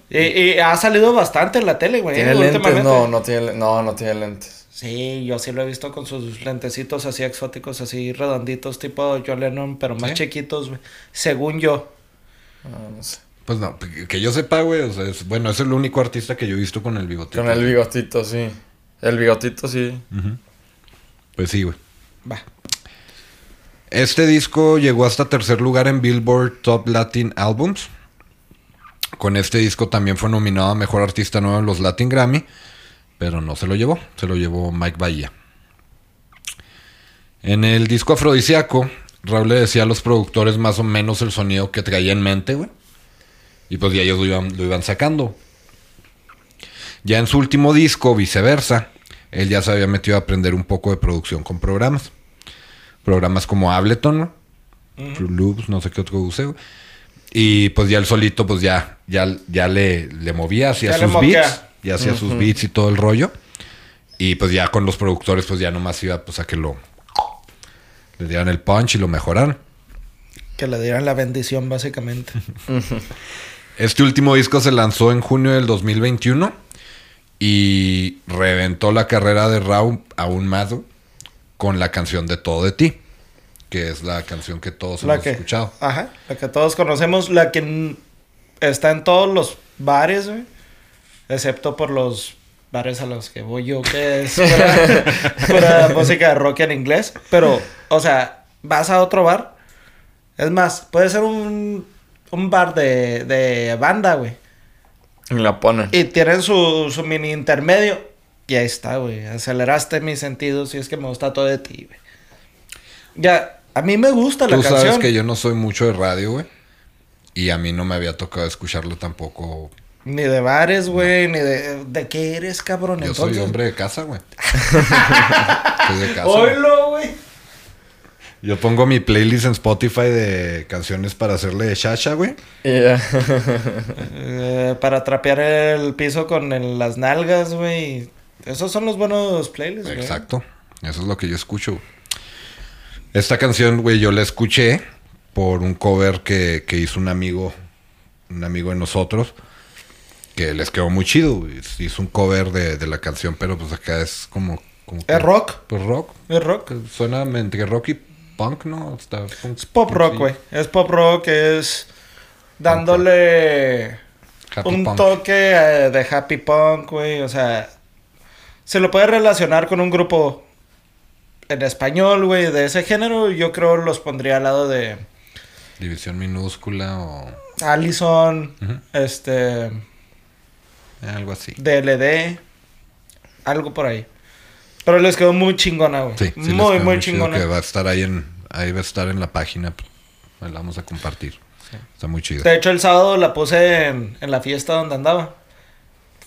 Y, y ha salido bastante en la tele, güey. ¿Tiene lentes? No, no tiene, no, no tiene lentes. Sí, yo sí lo he visto con sus lentecitos así exóticos, así redonditos, tipo John Lennon, pero más ¿Sí? chiquitos, güey. Según yo. No, no sé. Pues no, que yo sepa, güey, o sea, es, bueno, es el único artista que yo he visto con el bigotito. Con el bigotito, sí. El bigotito, sí. Pues sí, güey. Va. Este disco llegó hasta tercer lugar en Billboard Top Latin Albums. Con este disco también fue nominado a Mejor Artista Nuevo en los Latin Grammy, pero no se lo llevó, se lo llevó Mike Bahía. En el disco Afrodisíaco, Raúl le decía a los productores más o menos el sonido que traía en mente, güey. Y pues ya ellos lo iban, lo iban sacando. Ya en su último disco, viceversa, él ya se había metido a aprender un poco de producción con programas. Programas como Ableton, ¿no? Loops, no sé qué otro use. güey. Y pues ya el solito, pues ya, ya, ya le, le movía, Ya le sus beats, ya hacía sus beats y todo el rollo. Y pues ya con los productores, pues ya nomás iba pues a que lo le dieran el punch y lo mejoraran. Que le dieran la bendición, básicamente. Este último disco se lanzó en junio del 2021 y reventó la carrera de Raúl aún más con la canción de Todo de ti, que es la canción que todos la hemos que, escuchado. Ajá, la que todos conocemos, la que está en todos los bares, güey. Excepto por los bares a los que voy yo, que es pura, pura música de rock en inglés. Pero, o sea, vas a otro bar. Es más, puede ser un, un bar de, de banda, güey. Y la ponen. Y tienen su, su mini intermedio. Y ahí está, güey. Aceleraste mis sentidos y es que me gusta todo de ti, güey. Ya, a mí me gusta la Tú canción. sabes que yo no soy mucho de radio, güey. Y a mí no me había tocado escucharlo tampoco. Ni de bares, güey, ni de... ¿De qué eres, cabrón? Yo Entonces... soy hombre de casa, güey. soy de casa. güey. ¡Oilo, güey! Yo pongo mi playlist en Spotify de canciones para hacerle shasha, güey. Y ya. Eh, para trapear el piso con el- las nalgas, güey. Esos son los buenos playlists, güey. Exacto. Eso es lo que yo escucho. Esta canción, güey, yo la escuché por un cover que, que hizo un amigo, un amigo de nosotros, que les quedó muy chido. Hizo un cover de, de la canción, pero pues acá es como... como que- ¿Es rock? Pues rock. Es rock. Suena entre rock y punk, ¿no? Está punk- Es pop rock, güey. Es pop rock, es dándole Happy un punk. toque eh, de happy punk, güey. O sea, se lo puede relacionar con un grupo en español, güey, de ese género. Yo creo los pondría al lado de División minúscula o Allison, este, algo así. DLD, algo por ahí. Pero les quedó muy chingona, güey. Sí, sí muy, muy chingona. Que va a estar ahí en... Ahí va a estar en la página. pues, La vamos a compartir. Está muy chido. De hecho, el sábado la puse en, en la fiesta donde andaba.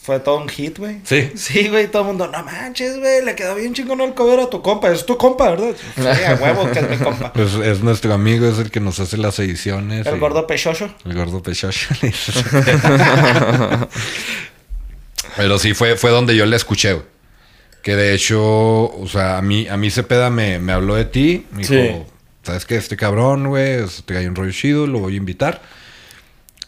Fue todo un hit, güey. Sí. Sí, güey, todo el mundo, no manches, güey, le quedó bien chingón el cover a tu compa. Es tu compa, ¿verdad? Sí, a huevo que es mi compa. Pues es nuestro amigo, es el que nos hace las ediciones. El y- gordo pechocho. El gordo pechocho. Pero sí, fue, fue donde yo le escuché, güey. Que de hecho, o sea, a mí, a mí Cepeda me, me habló de ti. Me dijo, Sí. ¿sabes qué? Este cabrón, güey, es- trae un rollo chido, lo voy a invitar.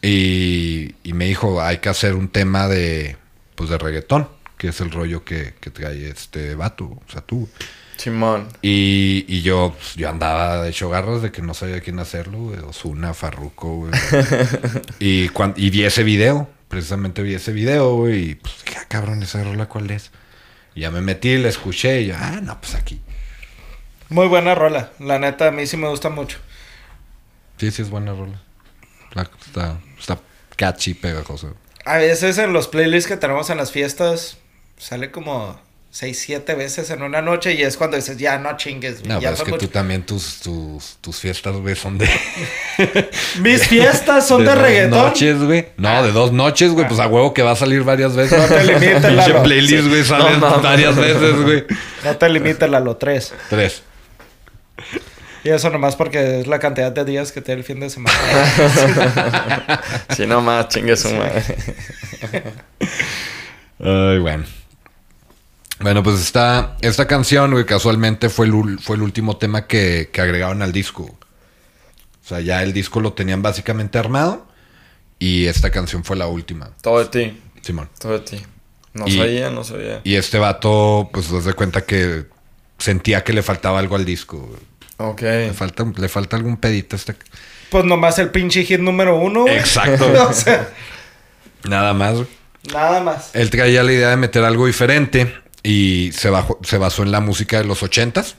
Y, y me dijo, hay que hacer un tema de, pues, de reggaetón, que es el rollo que, que trae este vato, o sea, tú. Simón. Y, y yo, pues, yo andaba de hecho garras de que no sabía quién hacerlo, güey. Osuna, Farruko, güey. y, cuan- y vi ese video, precisamente vi ese video, güey. Y pues, dije, ah, cabrón, esa rola, ¿cuál es? Y ya me metí, la escuché y yo, ah, no, pues aquí. Muy buena rola. La neta, a mí sí me gusta mucho. Sí, sí, es buena rola. La- está, está catchy, pegajosa. A veces en los playlists que tenemos en las fiestas, sale como 6, 7 veces en una noche y es cuando dices, ya no chingues, güey. No, ya pero es que mucho". tú también, tus, tus, tus fiestas, güey, son de. Mis fiestas son de, dos reggaetón. noches, güey. No, de dos noches, güey. Pues a huevo que va a salir varias veces. No te limites, Lalo. playlist, güey, sale No mames. varias veces, güey. No te limites a lo 3. Tres. Y eso nomás porque es la cantidad de días que tiene el fin de semana. Sí, nomás, chingue su madre. Ay, bueno. Bueno, pues esta, esta canción, güey, casualmente fue el, ul- fue el último tema que, que agregaron al disco. O sea, ya el disco lo tenían básicamente armado. Y esta canción fue la última. Todo de ti. Simón. Todo de ti. No Y- sabía, no sabía. Y este vato, pues, das de cuenta que sentía que le faltaba algo al disco. güey. Ok. Le falta, le falta algún pedito a este. Pues nomás el pinche hit número uno. güey. Exacto. o sea, Nada más, güey. nada más. Él traía la idea de meter algo diferente y se, bajó- se basó en la música de los ochentas.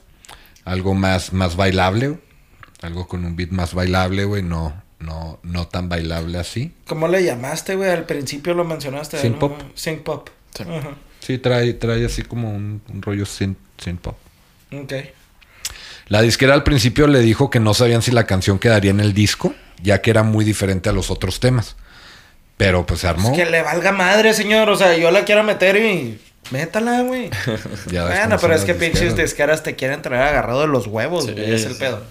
Algo más, más bailable, güey. Algo con un beat más bailable, güey. No, no, no tan bailable así. ¿Cómo le llamaste, güey? Al principio lo mencionaste. Synth ¿no? pop. Synth pop. Sí. Trae, trae así como un, un rollo sin, sin pop. Ok. La disquera al principio le dijo que no sabían si la canción quedaría en el disco, ya que era muy diferente a los otros temas. Pero pues se armó. Que le valga madre, señor. O sea, yo la quiero meter y... Métala, güey. Bueno, pero es que pinches disqueras te quieren traer agarrado de los huevos, Sí, güey. Es el pedo.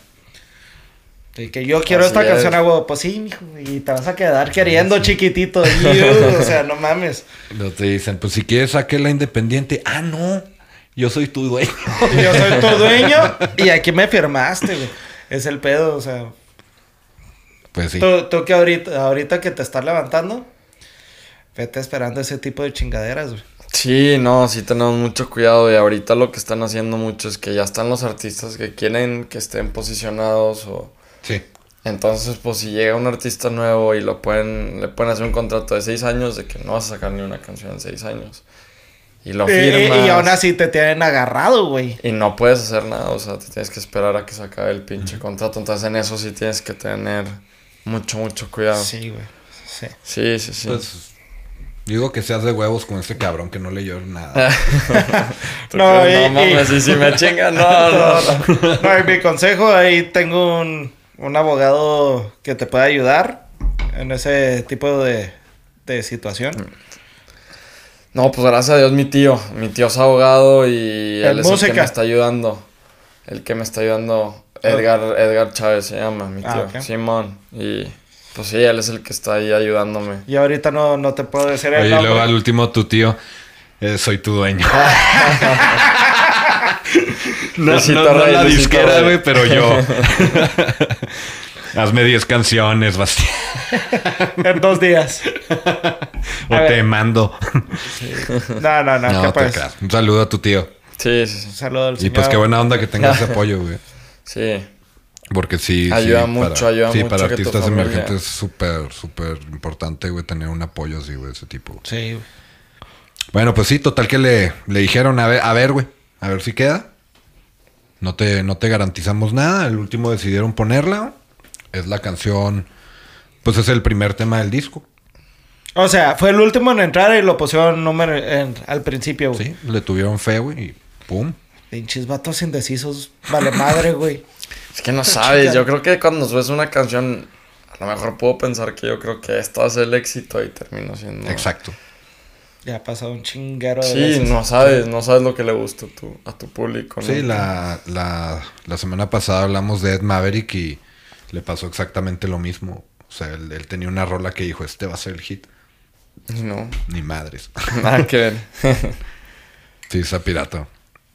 Que yo quiero Así esta es. canción a huevo. Pues sí, mijo. Y te vas a quedar queriendo, chiquitito. Iu, o sea, no mames. Luego te dicen, pues si quieres saque la independiente. Ah, no. Yo soy tu dueño. Yo soy tu dueño y aquí me firmaste, güey. Es el pedo, o sea. Pues sí. Tú, tú que ahorita, ahorita que te estás levantando, vete esperando ese tipo de chingaderas, güey. Sí, no, sí tenemos mucho cuidado y ahorita lo que están haciendo mucho es que ya están los artistas que quieren que estén posicionados o... Sí. Entonces, pues si llega un artista nuevo y lo pueden, le pueden hacer un contrato de seis años de que no vas a sacar ni una canción en seis años. Y lo Eh, firmas. y aún así te tienen agarrado, güey. Y no puedes hacer nada, o sea, te tienes que esperar a que se acabe el pinche contrato. Entonces en eso sí tienes que tener mucho, mucho cuidado. Sí, Sí, güey. Sí. sí, sí. sí. Pues digo que seas de huevos con este cabrón que no leyó nada. ¿Tú no, crees? y- no mames, y- si me chingan, no, no, no. No, y mi consejo, ahí tengo un, un abogado que te puede ayudar en ese tipo de, de situación. No, pues gracias a Dios mi tío. Mi tío es abogado y él es el que me está ayudando. El que me está ayudando. Edgar, Edgar Chávez se llama, mi tío. Ah. Simón. Y pues sí, él es el que está ahí ayudándome. Y ahorita no, no te puedo decir el Oye, y luego al último tu tío. eh, soy tu dueño. no, Luisito no, no Rey, la Luisito disquera, güey, pero yo. Hazme 10 canciones, Bastián. En dos días. o A ver. te mando. No, no, no. no, ¿qué te pues? Un saludo a tu tío. Sí, sí, sí. Saludo al Y señor. pues qué buena onda que tengas ese apoyo, güey. Sí. Porque sí. Ayuda sí, mucho, para, ayuda Sí, mucho para que tu artistas familia- emergentes es súper, súper importante, güey, tener un apoyo así, güey, ese tipo. Sí, güey. Bueno, pues sí, total que le, le dijeron, a ver, a ver, güey, a ver si queda. No te, no te garantizamos nada. El último decidieron ponerla. Es la canción, pues es el primer tema del disco. O sea, fue el último en entrar y lo pusieron número en- al principio, güey. Sí, le tuvieron fe, güey, y pum. Pinches vatos indecisos. Vale madre, güey. Es que no sabes, chica. yo creo que cuando subes una canción, a lo mejor puedo pensar que yo creo que esto va a ser el éxito y termino siendo... Exacto. Ya ha pasado un chinguero de Sí, veces. no sabes, no sabes lo que le gusta a tu, a tu público. ¿no? Sí, la, la, la semana pasada hablamos de Ed Maverick y le pasó exactamente lo mismo. O sea, él, él tenía una rola que dijo, este va a ser el hit. No, Ni madres. nada que ver. sí, está pirata.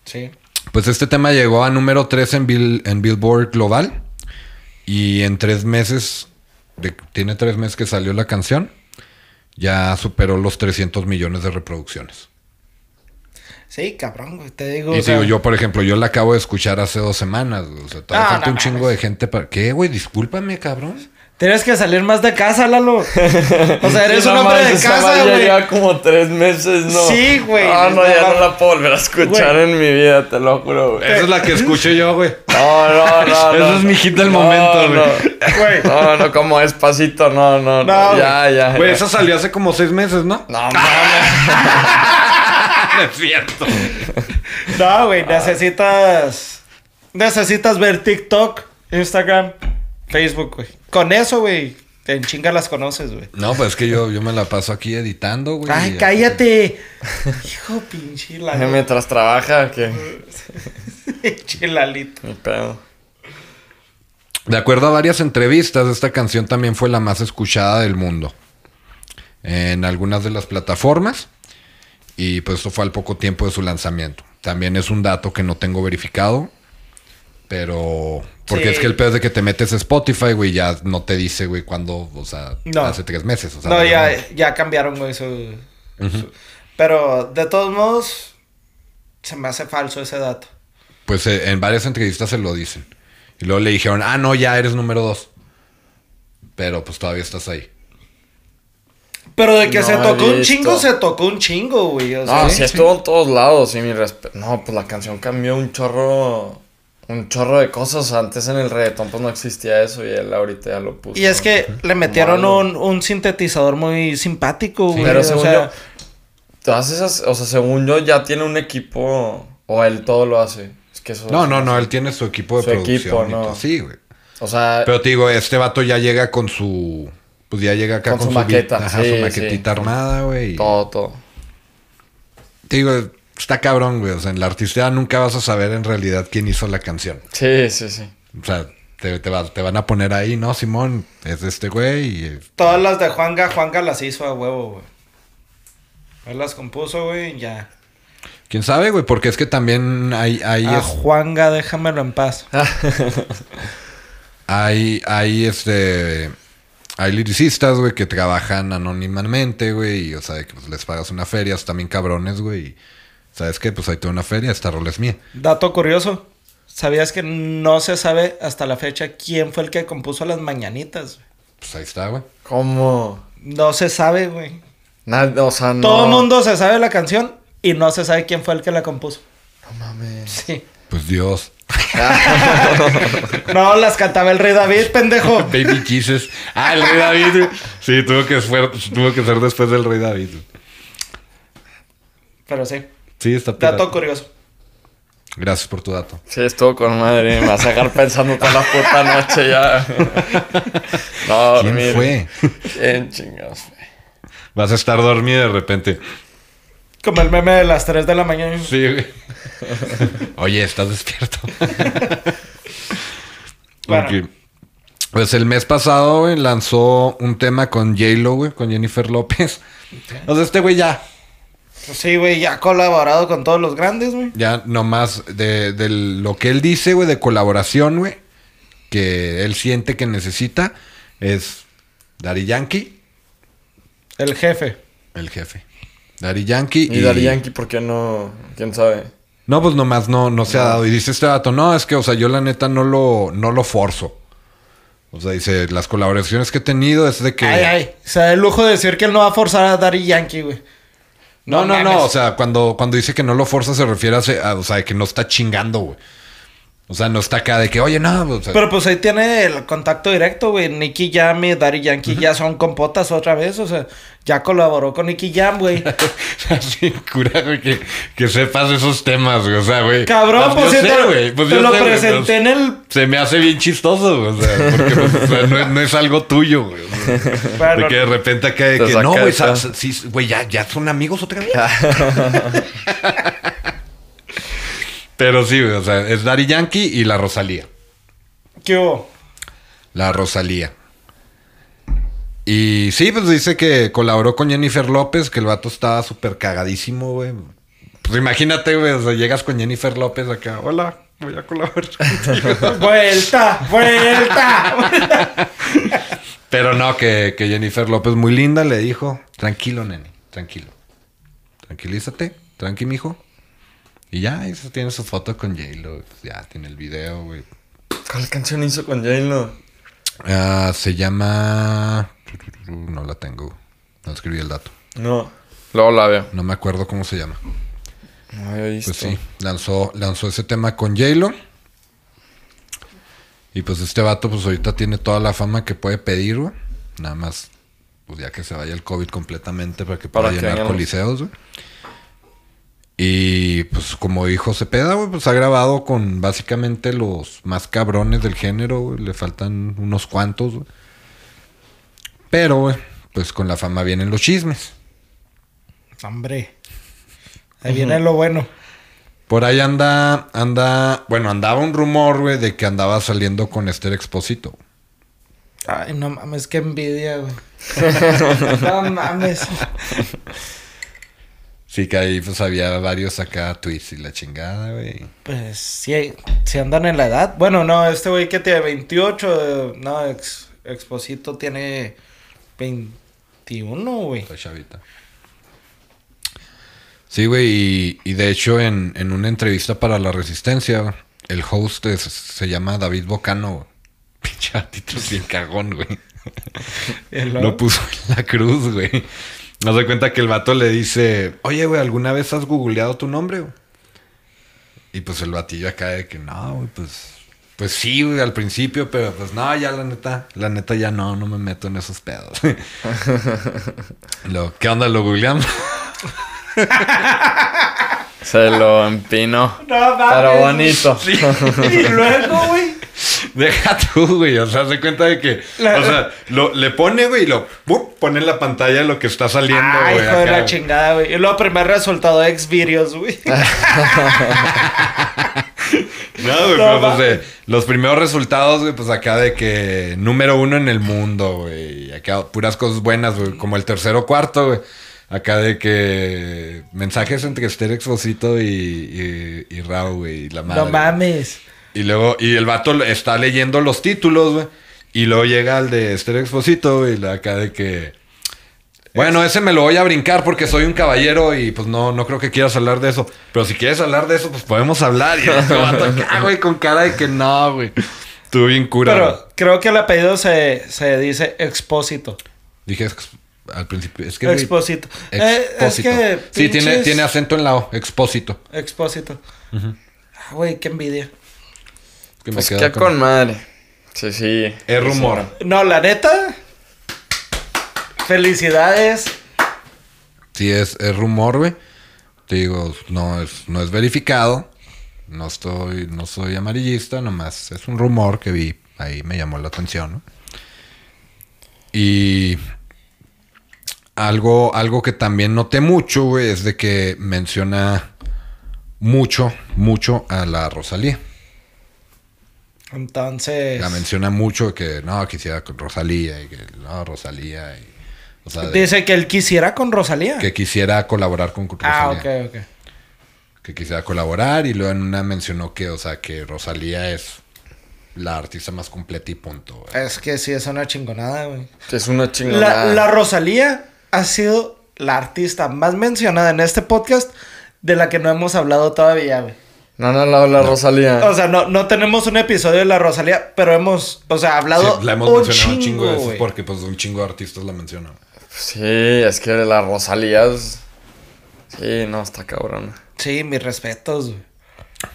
Sí. Pues este tema llegó a número 3 en, Bill- en Billboard Global. Y en tres meses, de- tiene tres meses que salió la canción, ya superó los 300 millones de reproducciones. Sí, cabrón. Te digo. y o sea, digo, yo, por ejemplo, yo la acabo de escuchar hace dos semanas. O sea, todavía No, falta no un chingo mames. de gente para... ¿Qué, güey? Discúlpame, cabrón. Tienes que salir más de casa, Lalo. O sea, eres Sí, un hombre de esa casa, güey. lleva como tres meses, ¿no? Sí, güey. No, no, ya No, la puedo volver a escuchar en mi vida, te lo juro, güey. Esa es la que escucho yo, güey. No, no, no, no. Ese es mi hit del No, momento, güey. No, no, como despacito, no, no, no. Ya, ya. Güey, esa salió hace como seis meses, ¿no? No, mames. No es cierto. No, güey. Necesitas. Necesitas ver TikTok, Instagram, Facebook, güey. Con eso, güey. En chinga las conoces, güey. No, pues es que yo, yo me la paso aquí editando, güey. Ay, cállate. Hijo pinche Lalo. Mientras trabaja, que. Pinche Lalito. Mi pedo. De acuerdo a varias entrevistas, esta canción también fue la más escuchada del mundo. En algunas de las plataformas. Y pues esto fue al poco tiempo de su lanzamiento. También es un dato que no tengo verificado. Pero. Porque Sí. es que el pedo es de que te metes a Spotify, güey, ya no te dice, güey, cuándo. O sea, No. hace tres meses. O sea, No, ya, ya cambiaron, güey, su, su- Pero, de todos modos, se me hace falso ese dato. Pues eh, en varias entrevistas se lo dicen. Y luego le dijeron, ah, no, ya eres número dos. Pero pues todavía estás ahí. Pero de que No se tocó un chingo, se tocó un chingo, güey. O sea, No, sí estuvo en todos lados, sí, mi respeto. No, pues la canción cambió un chorro. Un chorro de cosas. Antes en el reggaetón pues no existía eso y él ahorita ya lo puso. Y es que le metieron un, un sintetizador muy simpático, güey. Pero o según sea, yo, todas esas, o sea, según yo ya tiene un equipo o él todo lo hace. Es que eso No, no, no, él tiene su equipo de Su producción. equipo, y no. todo. Sí, güey. O sea, Pero te digo, este vato ya llega con su. Pues ya llega acá Con con, su su, maqueta, ajá, sí, su maquetita sí. armada, güey. todo, todo. Te digo, está cabrón, güey. O sea, en la artista nunca vas a saber en realidad quién hizo la canción. Sí, sí, sí. O sea, te, te, va- te van a poner ahí, no, Simón, es de este güey. Y, eh, todas las de Juanga, Juanga las hizo a huevo, güey. Él las compuso, güey, y ya. quién sabe, güey, porque es que también hay, hay, A es- Juanga, déjamelo en paz. hay, hay este. Hay lyricistas, güey, que trabajan anónimamente, güey. Y, o sea, que pues, les pagas una feria, están bien cabrones, güey. y, ¿Sabes qué? Pues ahí tengo una feria, esta rola es mía. Dato curioso. ¿Sabías que no se sabe hasta la fecha quién fue el que compuso las mañanitas? güey? Pues ahí está, güey. ¿Cómo? No se sabe, güey. Nada, o sea, no. Todo el mundo se sabe la canción y no se sabe quién fue el que la compuso. No mames. Sí. Pues Dios. No, las cantaba el rey David, pendejo. Baby Jesus. Ah, el rey David. güey. Sí, tuvo que, ser, tuvo que ser después del rey David. Pero sí. Sí, está pirata. Dato curioso. Gracias por tu dato. Sí, estuvo con madre. Me vas a dejar pensando toda la puta noche ya. no, ¿Quién fue? ¿Quién chingados fue? Vas a estar dormido de repente. Como el meme de las 3 de la mañana. Sí, güey. Oye, ¿estás despierto? Bueno. Pues el mes pasado, güey, lanzó un tema con J-Lo, güey, con Jennifer López. O sea, este güey ya, sí, güey, ya ha colaborado con todos los grandes, güey. ya nomás de, de lo que él dice, güey, de colaboración, güey, que él siente que necesita, es Daddy Yankee, El jefe. el jefe. Daddy Yankee Y Daddy Yankee, ¿por qué no? ¿Quién sabe? No, pues nomás no, no se ha dado. Y dice este dato, no, es que, o sea, yo la neta no lo, no lo forzo. O sea, dice, las colaboraciones que he tenido es de que... Ay, ay. Se da el lujo de decir que él no va a forzar a Daddy Yankee, güey. No, no, no, o sea, cuando, cuando dice que no lo forza se refiere a, o sea, que no está chingando, güey. O sea, no está acá de que, oye, no, o sea, Pero pues ahí tiene el contacto directo, güey. Nicky Jam y Daddy Yankee ya son compotas otra vez. O sea, ya colaboró con Nicky Jam, güey. así, cura, güey, que, que sepas esos temas, güey, o sea, güey. Cabrón, Yo pues, sí sé, te, güey, pues te yo lo sé, presenté pues, en el... Se me hace bien chistoso, güey, o sea, porque pues, o sea, no, es, no es algo tuyo, güey. o sea, Bueno, de que de repente acá de que no, güey, sí, güey, ya, ya son amigos otra vez. Pero sí, o sea, es Daddy Yankee y la Rosalía. ¿Qué hubo? La Rosalía. Y sí, pues dice que colaboró con Jennifer López, que el vato estaba súper cagadísimo, güey. Pues imagínate, güey, o sea, llegas con Jennifer López acá, hola, voy a colaborar. ¡Vuelta! ¡Vuelta! Pero no, que, que Jennifer López muy linda le dijo, tranquilo, nene, tranquilo. Tranquilízate, tranqui, mijo. Y ya, eso tiene su foto con J-Lo, pues ya tiene el video, güey. ¿Cuál canción hizo con J-Lo? Ah, se llama... No la tengo, no escribí el dato. No. Luego la veo. No me acuerdo cómo se llama. No había visto. Pues sí, lanzó, lanzó ese tema con J-Lo. Y pues este vato, pues ahorita tiene toda la fama que puede pedir, güey. Nada más, pues ya que se vaya el COVID completamente para que pueda Para llenar coliseos, güey. Y pues como dijo Cepeda, güey, pues ha grabado con básicamente los más cabrones del género, güey. Le faltan unos cuantos, güey. Pero, güey, pues con la fama vienen los chismes. Hombre. Ahí viene lo bueno. Por ahí anda, anda, bueno, andaba un rumor, güey, de que andaba saliendo con Esther Expósito. Ay, no mames, qué envidia, güey. no mames. Sí, que ahí pues había varios acá tweets y la chingada, güey. Pues sí, si andan en la edad. Bueno, no, este güey que tiene 28, eh, no, ex, Exposito tiene 21, güey. Está chavita. Sí, güey, y, y de hecho en, en una entrevista para La Resistencia, el host es- se llama David Bocano. Pinche gatito sin cagón, güey. Lo puso en la cruz, güey. No se cuenta que el vato le dice, oye, güey, ¿alguna vez has googleado tu nombre? güey?" Y pues el batillo acá de que no, güey, pues. Pues sí, güey, al principio, pero pues no, ya la neta, la neta ya no, no me meto en esos pedos. lo, ¿Qué onda? ¿Lo googleamos? Se lo empino. No. Pero bonito. Y luego, güey. Deja tú, güey. O sea, se cuenta de que. La- o sea, lo, le pone, güey, y lo pone en la pantalla lo que está saliendo, Ay, güey. hijo de la güey. chingada, güey. Y luego primer resultado ex videos, güey. No, güey, No, pero pues, eh, los primeros resultados, güey, pues acá de que número uno en el mundo, güey. y Acá puras cosas buenas, güey. Como el tercero cuarto, güey. Acá de que mensajes entre Esther Exposito y, y, y Rao, güey. y La madre. No mames. Y luego, y el vato está leyendo los títulos, güey. Y luego llega al de Esther Exposito, güey. y la Acá de que. Bueno, ese me lo voy a brincar porque soy un caballero y pues no, no creo que quieras hablar de eso. Pero si quieres hablar de eso, pues podemos hablar. Y el otro vato acá, güey, con cara de que no, güey. Estuvo bien cura. güey. Pero creo que el apellido se, se dice Expósito. Dije ex- al principio. Es que. güey, Expósito. Eh, es Expósito. que. sí, tiene, pinches- tiene acento en la O. Expósito. Expósito. Ah, güey, qué envidia. Que me Pues queda que con- con madre. Sí, sí. Es rumor. No, la neta. Felicidades. Sí, es, es rumor, güey. Te digo, no es, no es verificado. No estoy, no soy amarillista, nomás es un rumor que vi. Ahí me llamó la atención, ¿no? Y algo, algo que también noté mucho, güey, es de que menciona mucho, mucho a la Rosalía. Entonces. La menciona mucho que no, quisiera con Rosalía y que no, Rosalía. Y, o sea, de- Dice que él quisiera con Rosalía. que quisiera colaborar con ah, Rosalía. ok, ok. que quisiera colaborar y luego en una mencionó que, o sea, que Rosalía es la artista más completa y punto. güey. Es que sí, es una chingonada, güey. Es una La, chingada. la Rosalía ha sido la artista más mencionada en este podcast de la que no hemos hablado todavía, güey. No, no, la, la Rosalía. O sea, no, no tenemos un episodio de la Rosalía, pero hemos, o sea, hablado Sí, la hemos un mencionado un chingo, de veces porque pues un chingo de artistas la mencionan. Sí, es que la Rosalía es... Sí, no, está cabrón. Sí, mis respetos, güey.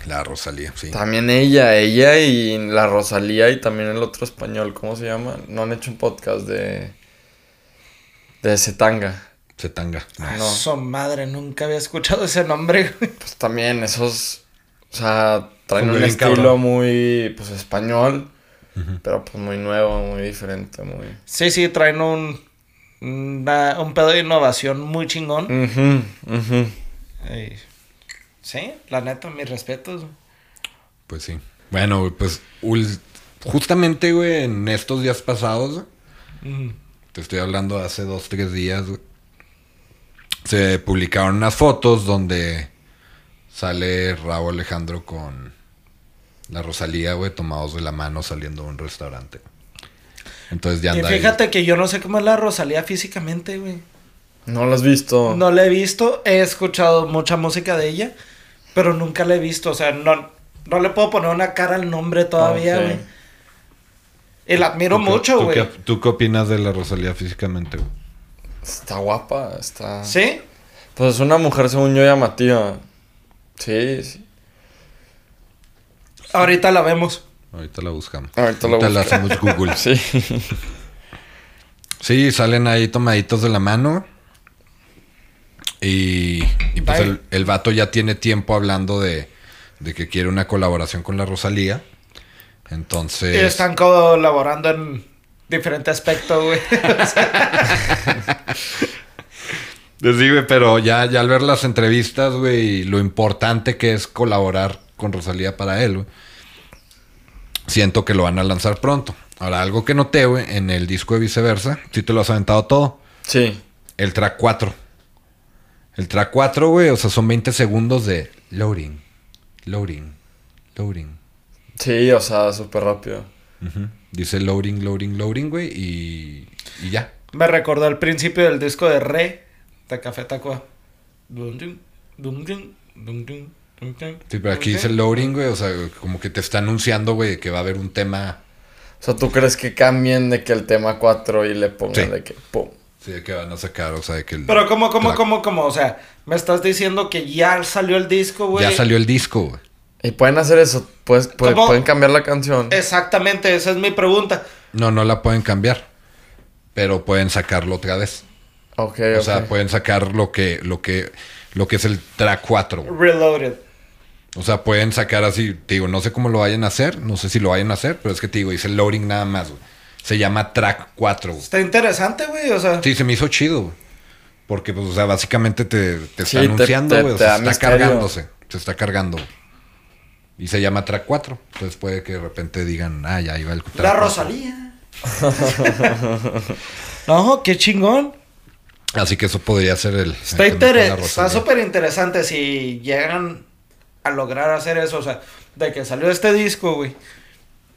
La Rosalía, sí. También ella, ella y la Rosalía y también el otro español, ¿cómo se llama? No han hecho un podcast de... De Zetanga. Zetanga. No. No. Su madre, nunca había escuchado ese nombre, güey. Pues también esos... O sea, traen un estilo cabrón. muy, pues, español. Pero pues muy nuevo, muy diferente, muy... Sí, sí, traen un, una- un pedo de innovación muy chingón. Ujú. Ey. Sí, la neta, mis respetos. Pues sí. Bueno, pues ul- justamente, güey, en estos días pasados, Ujú. te estoy hablando de hace dos, tres días, güey, se publicaron unas fotos donde sale Raúl Alejandro con la Rosalía, güey, tomados de la mano saliendo de un restaurante. Entonces ya Y anda ahí. fíjate que yo no sé cómo es la Rosalía físicamente, güey. No lo has visto. No la he visto, he escuchado mucha música de ella, pero nunca la he visto. O sea, no, no le puedo poner una cara al nombre todavía, güey. Y la admiro ¿Tú mucho, tú güey. qué- ¿Tú qué opinas de la Rosalía físicamente, güey? Está guapa, está... ¿Sí? Pues es una mujer, según yo, llamativa. Sí, sí. Ahorita la vemos. Ahorita la buscamos. Ahorita la la busco. hacemos Google. Sí. Sí, salen ahí tomaditos de la mano. Y, y pues el, el vato ya tiene tiempo hablando de, de que quiere una colaboración con la Rosalía. Entonces. Y están colaborando en diferente aspecto, güey. Les digo, güey, pero ya, ya al ver las entrevistas, güey, y lo importante que es colaborar con Rosalía para él, güey, siento que lo van a lanzar pronto. Ahora, algo que noté, güey, en el disco de viceversa, si te lo has aventado todo, Sí. el track 4. El track 4, güey, o sea, son 20 segundos de loading, loading, loading. Sí, o sea, súper rápido. Dice loading, loading, loading, güey, y, y ya. Me recordó el principio del disco de Re Café Tacuba. Sí, pero aquí dice loading, güey, o sea, como que te está anunciando, güey, que va a haber un tema... O sea, ¿tú crees que cambien de que el tema 4 y le pongan Sí. de que pum? Sí, de que van a sacar, o sea, de que el... Pero ¿cómo, cómo, track- cómo, cómo? O sea, me estás diciendo que ya salió el disco, güey. Ya salió el disco, güey. Y pueden hacer eso, pues, pueden cambiar la canción. Exactamente, esa es mi pregunta. No, no la pueden cambiar. Pero pueden sacarlo otra vez. O sea, pueden sacar lo que, lo que, lo que es el track 4. güey. Reloaded. O sea, pueden sacar así, te digo, no sé cómo lo vayan a hacer, no sé si lo vayan a hacer, pero es que te digo, dice loading nada más, güey. Se llama track 4. güey. Está interesante, güey. O sea, Sí, se me hizo chido, güey. Porque, pues, o sea, básicamente te, te está anunciando, te- güey. o te sea, da está misterio. cargándose. Se está cargando. güey. Y se llama track 4. Entonces puede que de repente digan, ah, ya iba el track la 4. Rosalía. no, qué chingón. Así que eso podría ser el. Está, el inter- está súper interesante si llegan a lograr hacer eso. O sea, de que salió este disco, güey.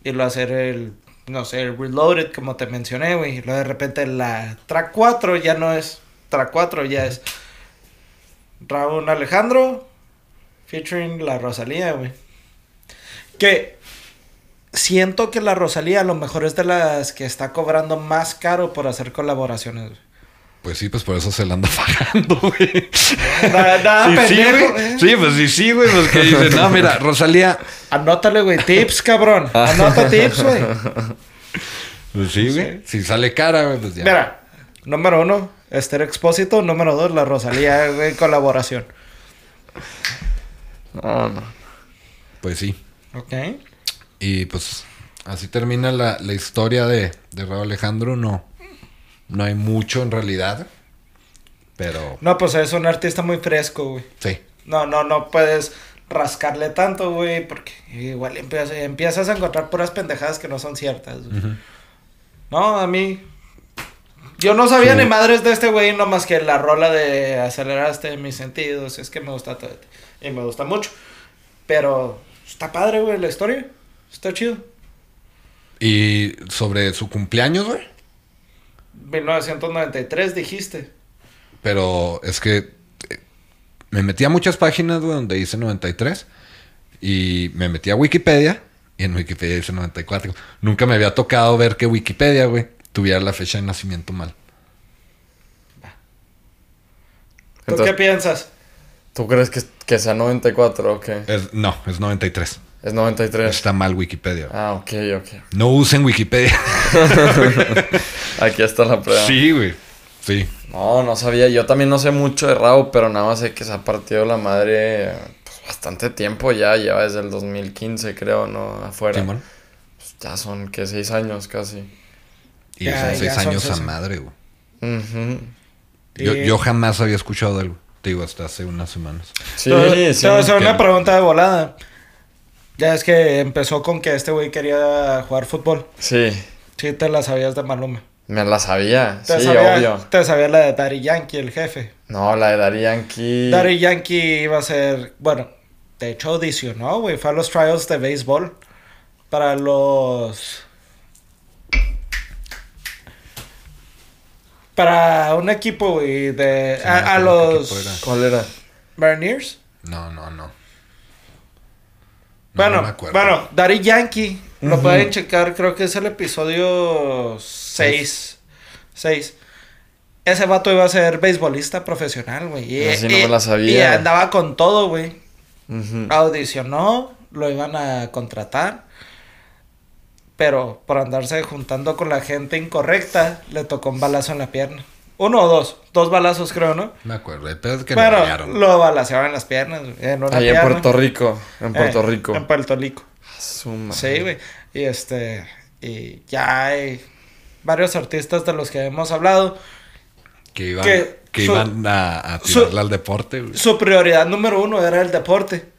Y lo hacer el, no sé, el Reloaded, como te mencioné, güey. Y luego de repente la track 4 ya no es track 4, ya es Raúl Alejandro featuring la Rosalía, güey. Que siento que la Rosalía a lo mejor es de las que está cobrando más caro por hacer colaboraciones, güey. Pues sí, pues por eso se la anda pagando, güey. Nada, nada Sí, sí, pendejo, eh. Sí, pues sí, sí, güey. Pues que dicen, no, mira, Rosalía. Anótale, güey. Tips, cabrón. Anota tips, güey. Pues sí, güey. Si sale cara, güey, pues ya. Mira, número uno, Esther Expósito. Número dos, la Rosalía, güey, colaboración. No, no. Pues sí. Ok. Y pues así termina la, la historia de, de Raúl Alejandro. No, no hay mucho en realidad. Pero No, pues es un artista muy fresco, güey. sí. No, no, no puedes rascarle tanto, güey, porque igual empiezas, empiezas a encontrar puras pendejadas que no son ciertas. No, a mí. Yo no sabía Sí. ni madres de este güey, no más que la rola de aceleraste mis sentidos. Es que me gusta todo. Y me gusta mucho. Pero está padre, güey, la historia. Está chido. Y sobre su cumpleaños, güey. 1993 dijiste. Pero es que eh, me metí a muchas páginas, güey, donde dice 93. Y me metí a Wikipedia. Y en Wikipedia dice 94. Nunca me había tocado ver que Wikipedia, güey, tuviera la fecha de nacimiento mal. ¿Tú Entonces- qué piensas? ¿Tú crees que, que sea 94 o qué? Es- no, es 93. Es 93. Está mal Wikipedia. Ah, ok, ok. No usen Wikipedia. Aquí está la prueba. sí, güey. Sí. No, no sabía. Yo también no sé mucho de Rabo, pero nada más sé que se ha partido la madre pues, bastante tiempo ya. Lleva desde el 2015, creo, ¿no? Afuera. Simón. Pues, ya son, que Seis años casi. Y Ya, son ya seis son años a madre, güey. Yo, Sí. yo jamás había escuchado algo. Te digo, hasta hace unas semanas. Sí, sí. te voy a hacer que- una pregunta de volada. Ya es que empezó con que este güey quería jugar fútbol. Sí, Sí, te la sabías de Maluma. me la sabía. Te Sí, sabía, obvio. Te sabía la de Daddy Yankee, el jefe. No, la de Daddy Yankee. Daddy Yankee iba a ser, bueno, de hecho audicionó, güey, fue a los trials de béisbol para los... Para un equipo, güey, de... Sí, a, los. ¿Cuál era? Mariners. No, no, no. No, bueno, no bueno, Daddy Yankee, lo pueden checar, creo que es el episodio 6. 6. Ese vato iba a ser beisbolista profesional, güey. Y, Esa sí no y- me la sabía. y andaba con todo, güey. Audicionó, lo iban a contratar. Pero por andarse juntando con la gente incorrecta, le tocó un balazo en la pierna. Uno o dos. Dos balazos, creo, ¿no? Me acuerdo. El pedo es que me Pero rayaron. lo balaceaban en las piernas. güey, En una Ahí en pierna. Puerto Rico. En Puerto Eh, Rico. En Puerto Rico. Sí, güey. Y este. Y ya hay varios artistas de los que hemos hablado. Que iban, que que su- iban a, a su- tirarle al deporte, güey. Su prioridad número uno era el deporte.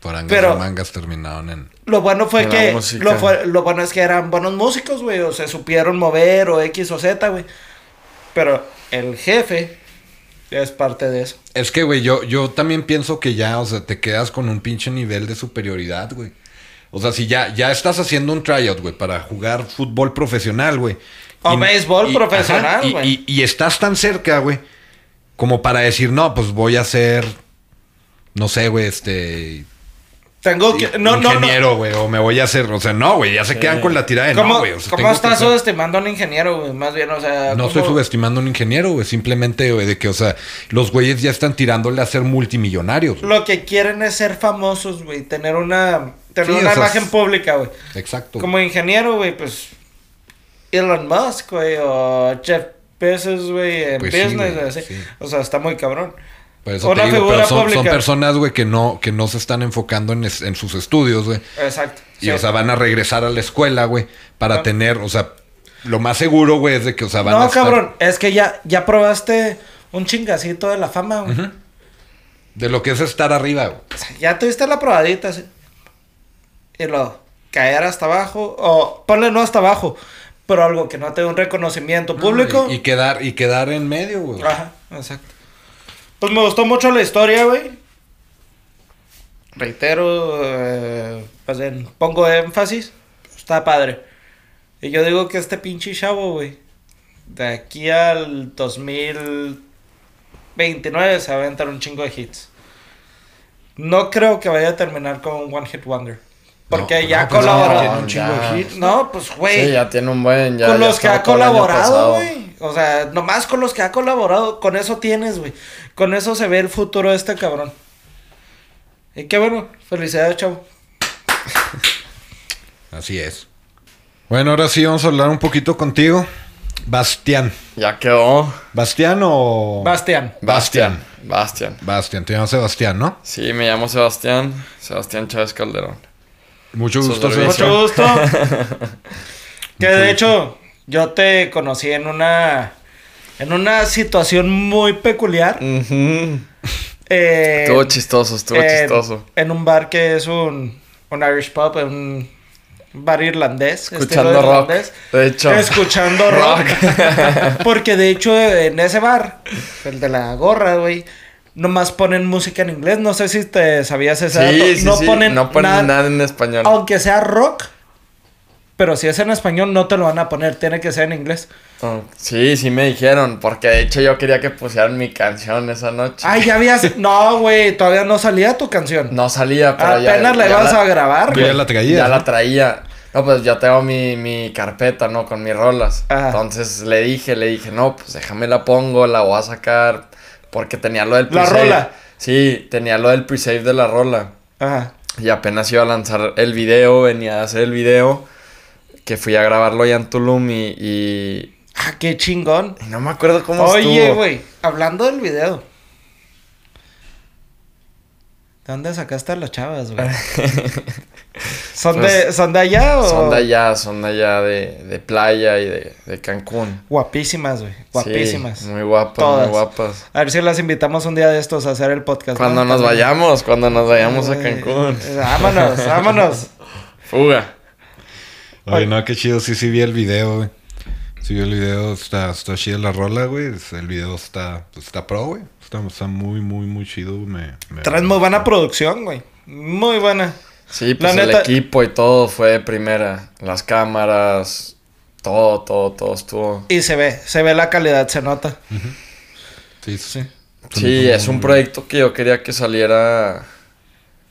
Por angas pero- y mangas terminaron en... Lo bueno fue que. Lo, fue- lo bueno es que eran buenos músicos, güey. O se supieron mover o X o Z, güey. Pero el jefe es parte de eso. Es que, güey, yo, yo también pienso que ya, o sea, te quedas con un pinche nivel de superioridad, güey. O sea, si ya, ya estás haciendo un tryout, güey, para jugar fútbol profesional, güey. O béisbol profesional, y- güey. Y, y estás tan cerca, güey, como para decir, no, pues voy a hacer, no sé, güey, este, Tengo que. No, no, no. ingeniero, güey, o me voy a hacer, o sea, no, güey, ya se quedan con la tirada de ¿Cómo, no, güey. o sea, cómo que estás ser- subestimando a un ingeniero, güey? Más bien, o sea. No ¿cómo- estoy subestimando a un ingeniero, güey, simplemente, güey, de que, o sea, los güeyes ya están tirándole a ser multimillonarios. güey. Lo que quieren es ser famosos, güey. Tener una. Tener Sí, una imagen pública, güey. Exacto. Como ingeniero, güey, pues. Elon Musk, güey, o Jeff Bezos, güey, en Pues sí, business, güey, así. sí. O sea, está muy cabrón. Por eso te digo, pero son, personas, güey, que no, que no se están enfocando en, es- en sus estudios, güey. Exacto. Y, sí. o sea, van a regresar a la escuela, güey, para No. tener, o sea, lo más seguro, güey, es de que, o sea, van a No, estar- cabrón, es que ya, ya probaste un chingacito de la fama, güey. De lo que es estar arriba, güey. O sea, ya tuviste la probadita, sí. Y lo caer hasta abajo, o ponle no hasta abajo, pero algo que no te dé un reconocimiento público. Y, y quedar, y quedar en medio, güey. Ajá, exacto. Pues me gustó mucho la historia, güey. Reitero, eh, pues en- pongo énfasis. Está padre. Y yo digo que este pinche chavo, güey, de aquí al 2029 se va a aventar un chingo de hits. No creo que vaya a terminar con un One Hit Wonder. Porque No, ya ha no, pues no, colaborado. tiene un chingo ya. de hits. No, pues, güey Sí, ya tiene un buen. Ya, con ya los que ha colaborado, güey. O sea, nomás con los que ha colaborado, con eso tienes, güey. Con eso se ve el futuro de este cabrón. Y qué bueno, felicidades, chavo. Así es. Bueno, ahora sí vamos a hablar un poquito contigo. Bastián. Ya quedó. ¿Bastián o...? Bastián. Bastián. Bastián. Bastián. Te llamas Sebastián, ¿no? Sí, me llamo Sebastián. Sebastián Chávez Calderón. Mucho gusto. Sebastián. Mucho gusto. que Mucho de gusto. hecho, yo te conocí en una. En una situación muy peculiar. Eh, Estuvo chistoso, estuvo chistoso. En un bar que es un, un Irish pub, un bar irlandés. Escuchando rock. irlandés. De hecho. Escuchando rock. Porque de hecho, en ese bar, el de la gorra, güey, nomás ponen música en inglés. No sé si te sabías ese dato. Sí, sí, no sí. ponen, no ponen nada, nada en español. Aunque sea rock, pero si es en español, no te lo van a poner. Tiene que ser en inglés. Oh, sí, sí me dijeron. Porque de hecho yo quería que pusieran mi canción esa noche. Ay, ya habías. No, güey, todavía no salía tu canción. No salía, pero ya. Apenas la ibas a grabar, Tú ya güey. la traías, Ya ¿no? la traía. No, pues yo tengo mi, mi carpeta, ¿no? Con mis rolas. Ajá. Entonces le dije, le dije, no, pues déjame la pongo, la voy a sacar. Porque tenía lo del ¿La pre-save. rola? Sí, tenía lo del pre-save de la rola. Ajá. Y apenas iba a lanzar el video, venía a hacer el video. Que fui a grabarlo ya en Tulum y. y, Ah, qué chingón. y no me acuerdo cómo Oye, estuvo. güey, hablando del video. ¿De dónde sacaste a las chavas, güey? ¿Son, Pues, de, ¿Son de allá o...? Son de allá, son de allá de, de playa y de, de Cancún. Guapísimas, güey. Guapísimas. Sí, muy guapas, Todas. muy guapas. A ver si las invitamos un día de estos a hacer el podcast. Cuando ¿no? nos También. vayamos, cuando nos vayamos a Cancún. Vámonos, vámonos. Fuga. Oye, no, qué chido. Sí, sí vi el video, güey. Sí vi el video. Está, está chida la rola, güey. El video está, pues, está pro, güey. Está, está muy, muy, muy chido. Me, me- Traes muy buena producción, güey. Muy buena. Sí, pues La el neta- equipo y todo fue de primera. Las cámaras, todo, todo, todo estuvo. Y se ve, se ve la calidad, se nota. Sí, sí. Sí, es un proyecto que yo quería que saliera.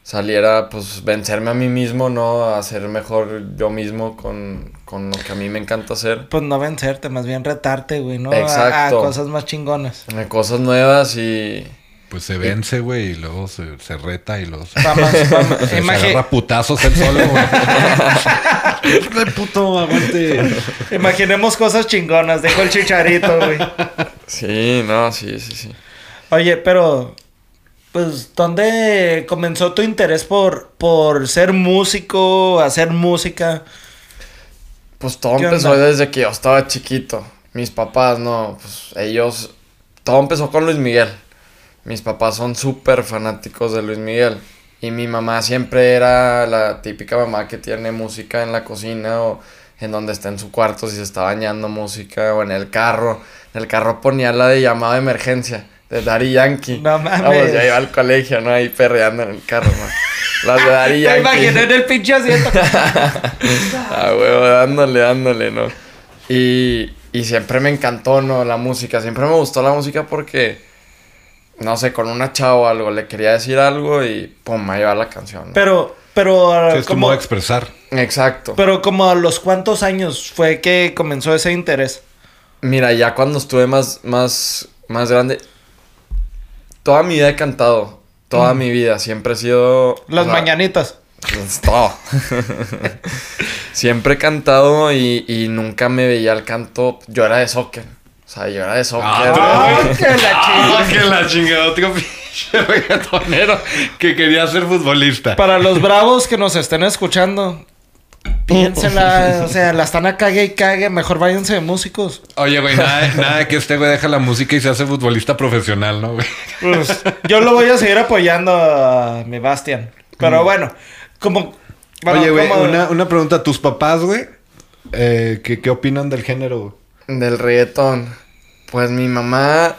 Saliera, pues, vencerme a mí mismo, ¿no? A ser mejor yo mismo con, con lo que a mí me encanta hacer. Pues no vencerte, más bien retarte, güey, ¿no? A- A, Exacto. cosas más chingonas. Eh, Cosas nuevas y. Pues se vence, güey, y luego se, se reta y luego se, Vamos, vamos. se, agarra putazos él solo, güey. ¡De puto, aguante! Imaginemos cosas chingonas, dejó el chicharito, güey. Sí, no, sí, sí, sí. Oye, pero, pues, ¿dónde comenzó tu interés por, por ser músico, hacer música? Pues todo ¿Qué empezó onda? desde que yo estaba chiquito. Mis papás, no, pues ellos. Todo empezó con Luis Miguel. Mis papás son súper fanáticos de Luis Miguel. Y mi mamá siempre era la típica mamá que tiene música en la cocina o en donde está en su cuarto si se está bañando música o en el carro. En el carro ponía la de llamada de emergencia de Daddy Yankee. No mames. Vamos, ya iba al colegio, ¿no? Ahí perreando en el carro, ¿no? Las de Daddy Te Yankee. imaginé en el pinche asiento. Ah, huevo, dándole, dándole, ¿no? Y, y siempre me encantó, ¿no? La música. Siempre me gustó la música porque, no sé, con una chava o algo le quería decir algo y pum, ahí va la canción. ¿no? Pero, Pero, Sí, es como, expresar. Exacto. pero como a los cuántos años fue que comenzó ese interés. Mira, ya cuando estuve más, más, más grande, toda mi vida he cantado. Toda mi vida. Siempre he sido... Las o sea, mañanitas. pues, todo. Siempre he cantado y, y nunca me veía al canto. Yo era de soccer. O sea, yo era de soccer. Ah, ¡Ay, que la chingada! que la chingada, reggaetonero que quería ser futbolista. Para los bravos que nos estén escuchando, piénsenla, o sea, la están a cague y cague, mejor váyanse de músicos. Oye, güey, nada, nada de que este güey deja la música y se hace futbolista profesional, ¿no, güey? Pues, yo lo voy a seguir apoyando a mi Bastian. Pero bueno, como... bueno, Oye, güey, como- una, una pregunta. ¿Tus papás, güey? Eh, ¿qué, ¿Qué opinan del género, güey? Del reggaetón. Pues mi mamá.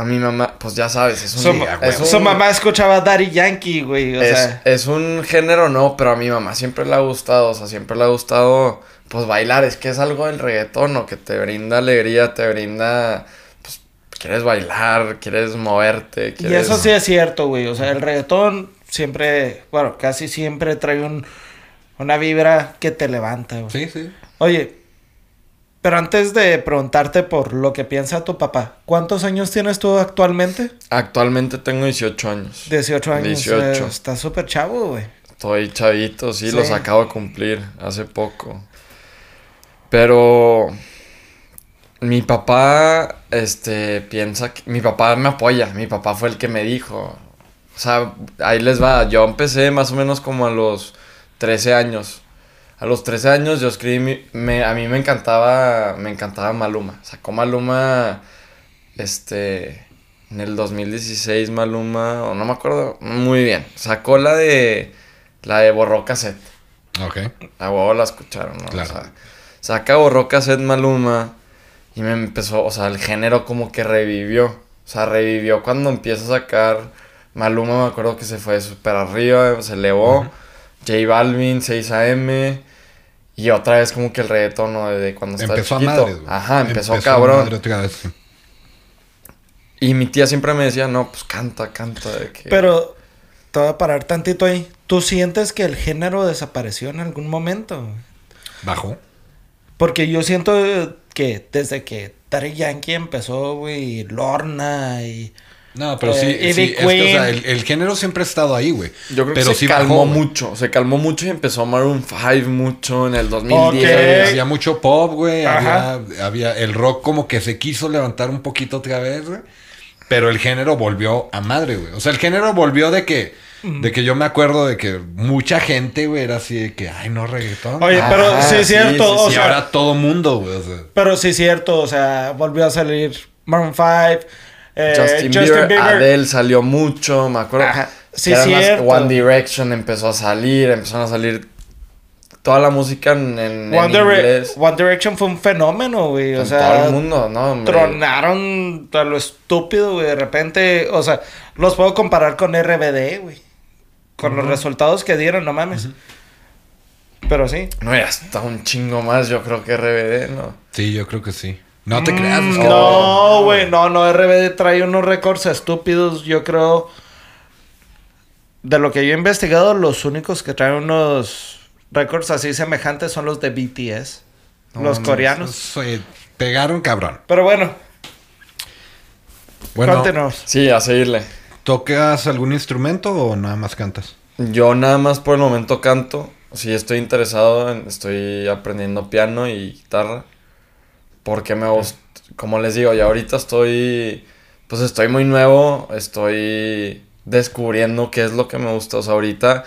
A mi mamá, pues ya sabes, es un. Su, Sí, a es huevo. su mamá escuchaba Daddy Yankee, güey. O es, sea, es un género, no, pero a mi mamá siempre le ha gustado. O sea, siempre le ha gustado, pues bailar. Es que es algo del reggaetón, ¿no? Que te brinda alegría, te brinda. Pues quieres bailar, quieres moverte. y eso sí es cierto, güey. O sea, el reggaetón siempre, bueno, casi siempre trae un, una vibra que te levanta, güey. Sí, sí. Oye, pero antes de preguntarte por lo que piensa tu papá, ¿cuántos años tienes tú actualmente? Actualmente tengo 18 años. 18 años. 18. eh, estás súper chavo, güey. Estoy chavito, sí, Sí. los acabo de cumplir hace poco. Pero mi papá, este, piensa que... Mi papá me apoya, mi papá fue el que me dijo. O sea, ahí les va, yo empecé más o menos como a los 13 años. A los 13 años yo escribí, me, a mí me encantaba, me encantaba Maluma. Sacó Maluma, este, en el 2016 Maluma, o no me acuerdo muy bien. Sacó la de, la de Borró Cassette. Ok. A huevo la escucharon, ¿no? Claro. O sea, saca Borró Cassette Maluma y me empezó, o sea, el género como que revivió. O sea, revivió cuando empieza a sacar Maluma, me acuerdo que se fue súper arriba, se elevó. J Balvin, 6am. Y otra vez como que el reggaetón, ¿no? Desde cuando estaba Empezó a chiquito. güey. Ajá, empezó, a cabrón. madre otra vez, sí. Y mi tía siempre me decía, no, pues canta, canta. De que... Pero te voy a parar tantito ahí. ¿Tú sientes que el género desapareció en algún momento? Bajó. Porque yo siento que desde que Daddy Yankee empezó, güey, Lorna y... No, pero Eh, sí, Ivy sí, es que, o sea, Queen. el, el género siempre ha estado ahí, güey. Yo creo pero que sí se calmó bajó, güey. mucho, se calmó mucho y empezó Maroon 5 mucho en el 2010. Ok. Había mucho pop, güey. Había, había el rock como que se quiso levantar un poquito otra vez, güey. Pero el género volvió a madre, güey. O sea, el género volvió de que, de que yo me acuerdo de que mucha gente, güey, era así de que, ay, no reggaetón. Oye, pero Ajá, sí es sí, cierto, sí, o y sea... ahora todo mundo, güey. O sea, Pero sí es cierto, o sea, volvió a salir Maroon 5, eh, Justin, Bieber, Adele salió mucho, me acuerdo. Ajá, sí, cierto. One Direction empezó a salir, empezaron a salir toda la música en, en, One, inglés. One Direction fue un fenómeno, güey. O en sea, todo el mundo, ¿no? hombre? tronaron a lo estúpido, güey. De repente, o sea, los puedo comparar con RBD, güey. Con los resultados que dieron, no mames. Pero sí. No, y hasta un chingo más, yo creo que RBD, ¿no? sí, yo creo que sí. No te creas, es Mm, que No, güey, no, no, RBD trae unos récords estúpidos, yo creo. De lo que yo he investigado, los únicos que traen unos récords así semejantes son los de BTS, No, los no, coreanos. se pegaron cabrón. Pero bueno, Bueno, cuéntenos. Sí, a seguirle. ¿tocas algún instrumento o nada más cantas? Yo nada más por el momento canto. Sí, estoy interesado, en- estoy aprendiendo piano y guitarra. Porque me gusta, como les digo, ya ahorita estoy, pues estoy muy nuevo, estoy descubriendo qué es lo que me gusta. O sea, ahorita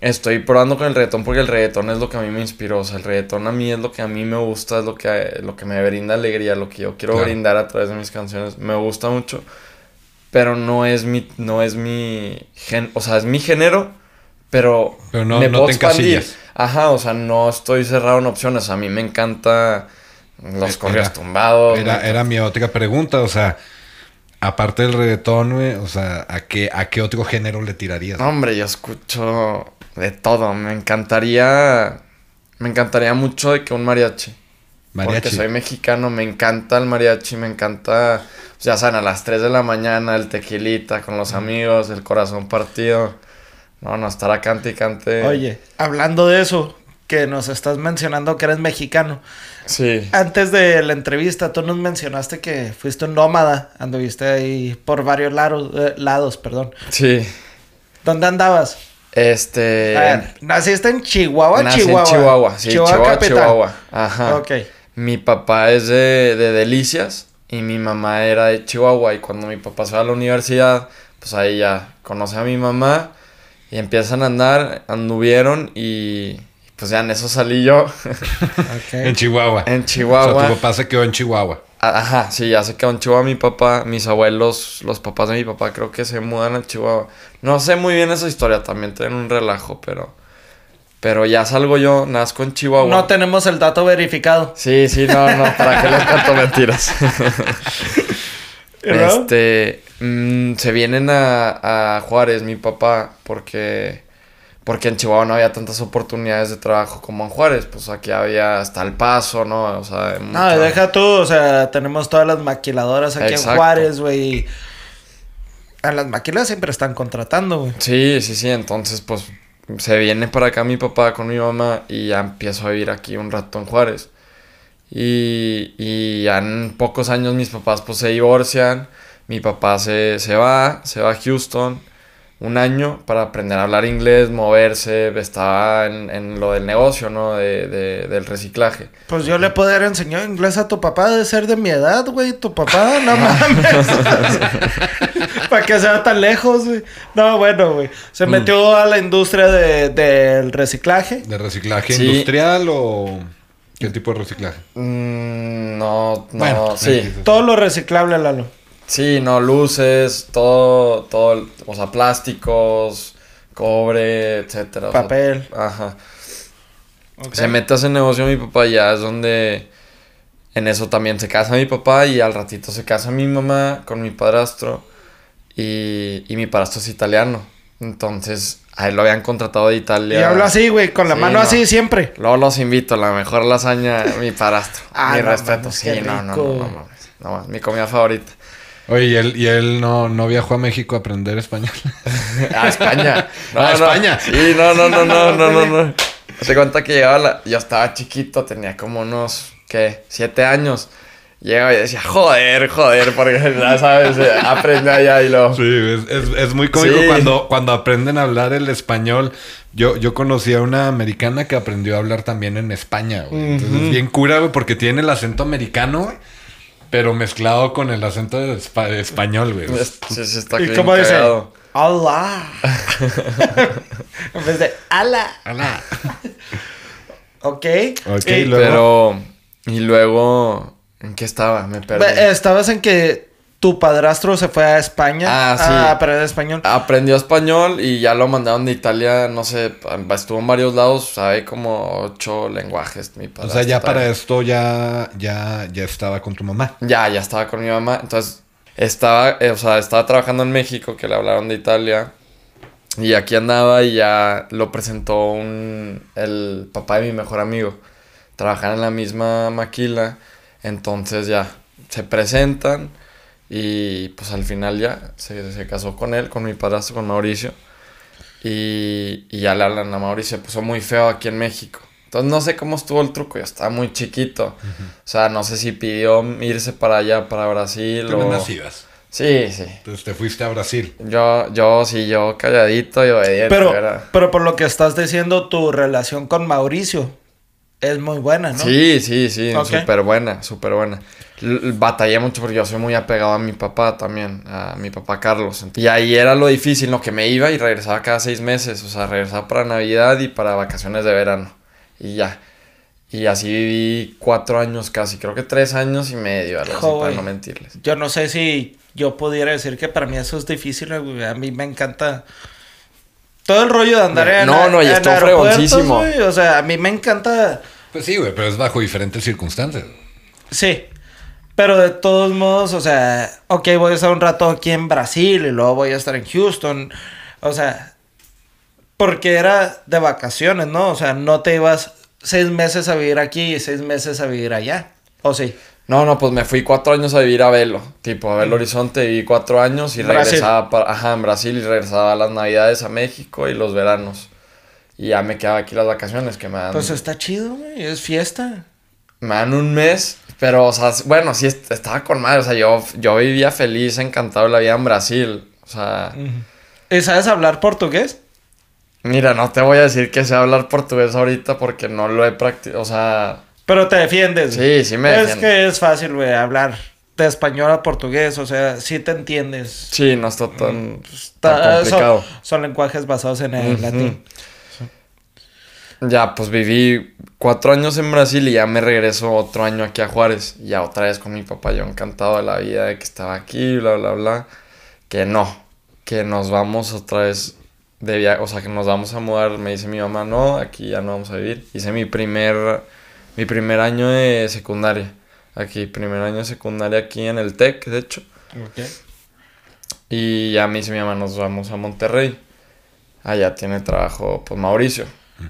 estoy probando con el reggaetón porque el reggaetón es lo que a mí me inspiró. O sea, el reggaetón a mí es lo que a mí me gusta, es lo que, lo que me brinda alegría, lo que yo quiero Claro. brindar a través de mis canciones. Me gusta mucho, pero no es mi, no es mi, gen, o sea, es mi género, pero, Pero no- me no puedo te expandir. encasillas. Ajá, o sea, no estoy cerrado en opciones. A mí me encanta los Era- corridos tumbados. Era, era mi otra pregunta, o sea, aparte del reggaetón, güey, o sea, ¿a qué, ¿a qué otro género le tirarías? No, hombre, yo escucho de todo. Me encantaría. Me encantaría mucho de que un mariachi. Mariachi. Porque soy mexicano, me encanta el mariachi, me encanta. Ya saben, a las 3 de la mañana, el tequilita con los amigos, el corazón partido. No, no, estar a cante y cante. Oye, hablando de eso, que nos estás mencionando que eres mexicano. Sí. Antes de la entrevista, tú nos mencionaste que fuiste un nómada, anduviste ahí por varios lados, eh, lados, perdón. Sí. ¿Dónde andabas? Este. A ver, ¿Naciste en Chihuahua, nací Chihuahua? en Chihuahua. Sí, Chihuahua. Chihuahua. Ajá. Ok. Mi papá es de, de Delicias y mi mamá era de Chihuahua. Y cuando mi papá se va a la universidad, pues ahí ya conoce a mi mamá y empiezan a andar, anduvieron y pues ya en eso salí yo. En Chihuahua. en O Chihuahua. sea, tu papá se quedó en Chihuahua. A- Ajá, sí, ya se quedó en Chihuahua mi papá, mis abuelos, los papás de mi papá creo que se mudan a Chihuahua. No sé muy bien esa historia, también tienen un relajo, pero pero ya salgo yo, nazco en Chihuahua. No tenemos el dato verificado. Sí, sí, no, no, ¿para qué les cuento mentiras? Este, mm, se vienen a, a Juárez, mi papá, porque, porque en Chihuahua no había tantas oportunidades de trabajo como en Juárez. Pues aquí había hasta el paso, ¿no? O sea, No, deja tú, o sea, tenemos todas las maquiladoras aquí en. Juárez, güey. A las maquilas siempre están contratando, güey. Sí, sí, sí, entonces pues se viene para acá mi papá con mi mamá y ya empiezo a vivir aquí un rato en Juárez. Y, y ya en pocos años mis papás pues se divorcian, mi papá se, se va, se va a Houston un año para aprender a hablar inglés, moverse, estaba en, en lo del negocio, ¿no? De, de- del reciclaje. Pues yo le puedo haber enseñado inglés a tu papá de ser de mi edad, güey. Tu papá, no mames. Para que sea tan lejos, güey. No, bueno, güey. Se Mm. metió a la industria de- del reciclaje. ¿De reciclaje Sí. industrial o qué tipo de reciclaje? Mm, no, no, Bueno, sí. Todo lo reciclable, Lalo. Sí, no, luces, todo, todo, o sea, plásticos, cobre, etcétera. o sea, Papel. ajá. Se mete a ese negocio mi papá y ya es donde en eso también se casa mi papá y al ratito se casa mi mamá con mi padrastro y, y mi padrastro es italiano. Entonces, a él lo habían contratado de Y Italia. hablo así, güey, con la Sí, mano no. así siempre. Luego los invito, la mejor lasaña, mi padrastro. Ah, mi no respeto, mames, sí, qué no, no, rico. no, no, mames, no mames, mi comida favorita. Oye, ¿y él, y él no, no viajó a México a aprender español? A España. No, A no. España. Sí, no, no, no, no, no, no, no. Se cuenta que llegaba la... Yo estaba chiquito, tenía como unos, ¿qué? Siete años. Llegaba y decía, joder, joder, porque ya sabes, eh, aprende allá y lo... Sí, es, es- es muy cómico Sí. cuando, cuando aprenden a hablar el español. Yo, yo conocí a una americana que aprendió a hablar también en España, güey. Entonces es bien cura, güey, porque tiene el acento americano, güey, pero mezclado con el acento de, espa- de español, güey. Sí, sí, está ¿Y bien cómo dice? Allah. en vez de ala. Ala. Ok. Ok, Y- luego- Pero... Y luego... ¿En qué estaba? Me perdí. Estabas en que tu padrastro se fue a España Ah, sí. a aprender español. Aprendió español y ya lo mandaron de Italia, no sé, estuvo en varios lados, sabe como ocho lenguajes mi O sea, ya para esto ya, ya, ya estaba con tu mamá. Ya, ya estaba con mi mamá. Entonces, estaba, eh, o sea, estaba trabajando en México, que le hablaron de Italia. Y aquí andaba y ya lo presentó un, el papá de mi mejor amigo. Trabajan en la misma maquila. Entonces ya se presentan. Y pues al final ya se, se casó con él, con mi padrastro, con Mauricio. Y, y ya le hablan a Mauricio. Se puso muy feo aquí en México. Entonces no sé cómo estuvo el truco. Yo estaba muy chiquito. O sea, no sé si pidió irse para allá, para Brasil Tú o... no nacías. Sí, sí. Entonces te fuiste a Brasil. Yo, yo, sí, yo calladito y obediente. pero, pero por lo que estás diciendo, tu relación con Mauricio es muy buena, ¿no? Sí, sí, sí, Ok. súper buena, súper buena. Batallé mucho porque yo soy muy apegado a mi papá también, a mi papá Carlos. Y ahí era lo difícil, ¿no? Que me iba y regresaba cada seis meses, o sea, regresaba para Navidad y para vacaciones de verano. Y ya. Y así viví cuatro años casi, creo que tres años y medio, algo así, para no mentirles. Yo no sé si yo pudiera decir que para mí eso es difícil, güey. A mí me encanta todo el rollo de andar en No, no, y aeropuertos, fregoncísimo. O sea, a mí me encanta... Pues sí, güey, pero es bajo diferentes circunstancias. Sí. Pero de todos modos, o sea, ok, voy a estar un rato aquí en Brasil y luego voy a estar en Houston. O sea, porque era de vacaciones, ¿no? O sea, no te ibas seis meses a vivir aquí y seis meses a vivir allá. ¿O sí? No, no, pues me fui cuatro años a vivir a Belo. Tipo, a Belo Horizonte viví cuatro años y regresaba para, ajá, en Brasil y regresaba a las navidades a México y los veranos. Y ya me quedaba aquí las vacaciones que me dan. Pues está chido, güey. Es fiesta. Me dan un mes, pero, o sea, bueno, sí est- estaba con madre. O sea, yo, yo vivía feliz, encantado de la vida en Brasil. O sea, ¿Y sabes hablar portugués? mira, no te voy a decir que sé hablar portugués ahorita porque no lo he practicado. O sea, Pero te defiendes. sí, sí me Es defiendo. que es fácil, güey, hablar de español a portugués. O sea, sí te entiendes. Sí, no está tan, Está- tan complicado. Son, son lenguajes basados en el latín. Ya, pues viví cuatro años en Brasil y ya me regreso otro año aquí a Juárez. Y ya otra vez con mi papá, yo encantado de la vida, de que estaba aquí, bla, bla, bla. Que no, que nos vamos otra vez de viaje, o sea, que nos vamos a mudar. Me dice mi mamá, no, aquí ya no vamos a vivir. Hice mi primer, mi primer año de secundaria. Aquí, primer año de secundaria aquí en el TEC, de hecho. Y ya me dice mi mamá, nos vamos a Monterrey. Allá tiene trabajo, pues Mauricio.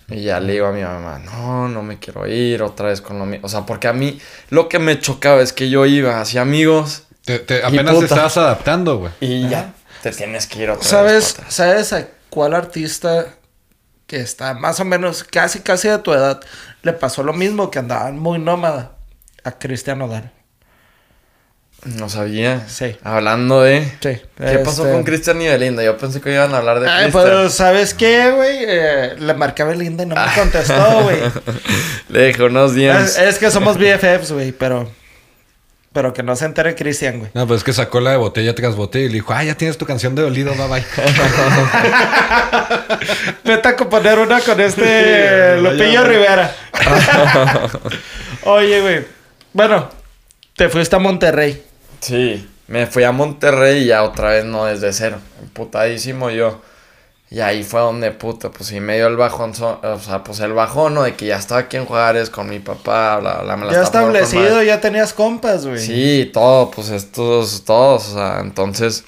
Y ya le digo a mi mamá, no, no me quiero ir otra vez con lo mío. O sea, porque a mí lo que me chocaba es que yo iba hacia amigos Te- te- apenas te estabas adaptando, güey. y ya te tienes que ir otra ¿Sabes, vez. ¿Sabes a cuál artista que está más o menos casi casi de tu edad le pasó lo mismo que andaba muy nómada? A Cristian Nodal. No sabía. Sí. Hablando de... Sí. ¿Qué pasó este- con Cristian y Belinda? Yo pensé que iban a hablar de Ay, Cristian. pues, ¿sabes qué, güey? Eh, le marqué a Belinda y no me contestó, güey. Le dejé unos es, días. es que somos BFFs, güey, pero... Pero que no se entere Cristian, güey. No, pues es que sacó la de botella tras botella y le dijo, ah, ya tienes tu canción de dolido, bye bye. Vete a componer una con este Sí, Lupillo. Rivera. Oye, güey. Bueno, te fuiste a Monterrey. Sí, me fui a Monterrey y ya otra vez no desde cero. Emputadísimo yo. Y ahí fue donde, puta, pues sí me dio el bajón, o sea, pues el bajón, ¿no? De que ya estaba aquí en Juárez con mi papá, bla, bla, me la Ya establecido, ya tenías compas, güey. Sí, todo, pues estos, todos, o sea, entonces,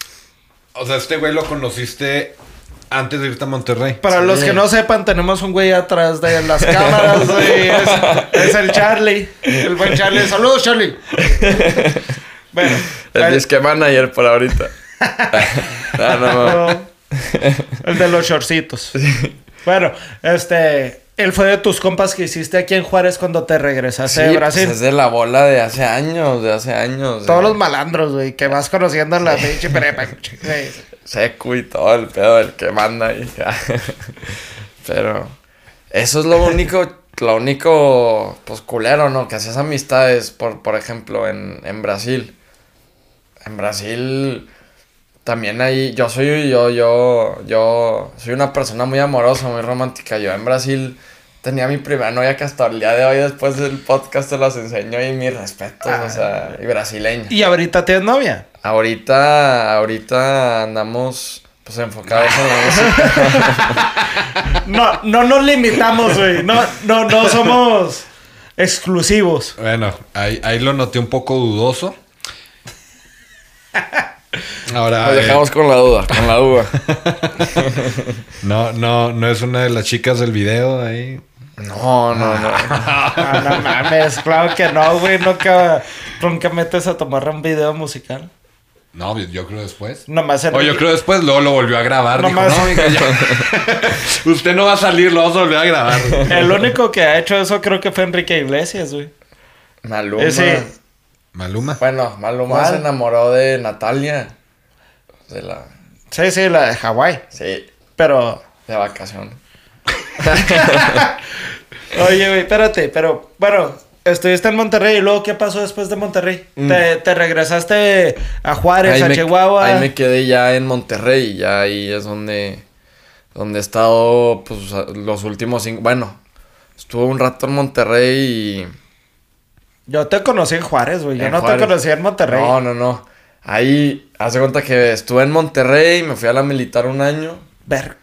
O sea, este güey lo conociste antes de irte a Monterrey. Para Sí. los que no sepan, tenemos un güey atrás de las cámaras, güey. Es, es el Charlie. El buen Charlie. Saludos, Charlie. Bueno. el el- disque manager por ahorita. no, no, el de los shortcitos. Bueno, este... Él fue de tus compas que hiciste aquí en Juárez cuando te regresaste de Sí, Brasil. pues es de la bola de hace años, de hace años. Todos eh. los malandros, güey, que vas conociendo en la pinche prepa. seco y todo el pedo del que manda ahí. Pero eso es lo único, lo único, pues culero, ¿no? Que hacías amistades, por, por ejemplo, en, en Brasil. En Brasil también ahí, yo soy, yo, yo, yo soy una persona muy amorosa, muy romántica. Yo en Brasil tenía mi primera novia que hasta el día de hoy, después del podcast, te las enseño y mis respetos, o sea, y brasileña. Y ahorita tienes novia. Ahorita, ahorita andamos pues enfocados en la música. No, no nos limitamos, güey. No, no, no somos exclusivos. Bueno, ahí, ahí lo noté un poco dudoso. Ahora, Nos eh, dejamos con la duda, con la duda. no, no, no es una de las chicas del video ahí. No, no, no. Ah, no mames, claro que no, güey. Nunca, nunca metes a tomar un video musical. No, yo creo después. Nomás en O yo creo después, luego lo volvió a grabar. No Dijo, más. no, amiga, ya. Usted no va a salir, lo vamos a volver a grabar. El único que ha hecho eso creo que fue Enrique Iglesias, güey. Maluma. Ese- Maluma. Bueno, Maluma ¿Cuál? se enamoró de Natalia. De la. Sí, sí, la de Hawái. Sí, Pero, de vacaciones. oye, güey, espérate, pero, bueno, estuviste en Monterrey y luego, ¿qué pasó después de Monterrey? Te, te regresaste a Juárez, Ahí a me, Chihuahua. ahí me quedé ya en Monterrey. y Ya ahí es donde. Donde he estado, pues, los últimos cinco. Bueno, estuve un rato en Monterrey y. Yo te conocí en Juárez, güey. Yo En no Juárez. te conocí en Monterrey. No, no, no. Ahí, hace cuenta que estuve en Monterrey, me fui a la militar un año. Ver.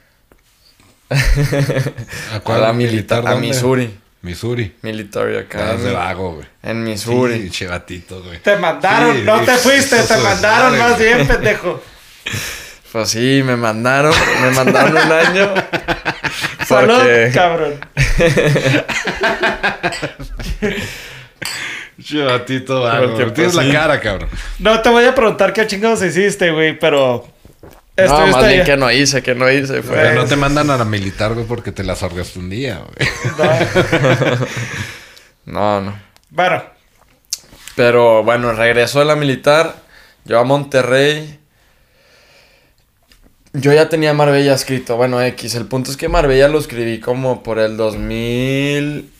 ¿A a la militar, a dónde? Missouri. Missouri. Military acá. Estás de En, vago, güey. en Missouri. Sí, chivatito, güey. Te mandaron, Sí, no te fuiste, te mandaron madre, más güey. bien, pendejo. Pues sí, me mandaron, me mandaron un año. Salud, Porque, cabrón. Chivatito, güey. Tienes pues, la sí. cara, cabrón. No te voy a preguntar qué chingados hiciste, güey, pero. no, más bien que no hice, que no hice. Fue... Pero no te mandan a la militar, güey, porque te la sorgaste un día, güey. No, no. Bueno, Pero bueno, regresó de la militar. Yo a Monterrey. Yo ya tenía Marbella escrito. Bueno, X. El punto es que Marbella lo escribí como por el 2000.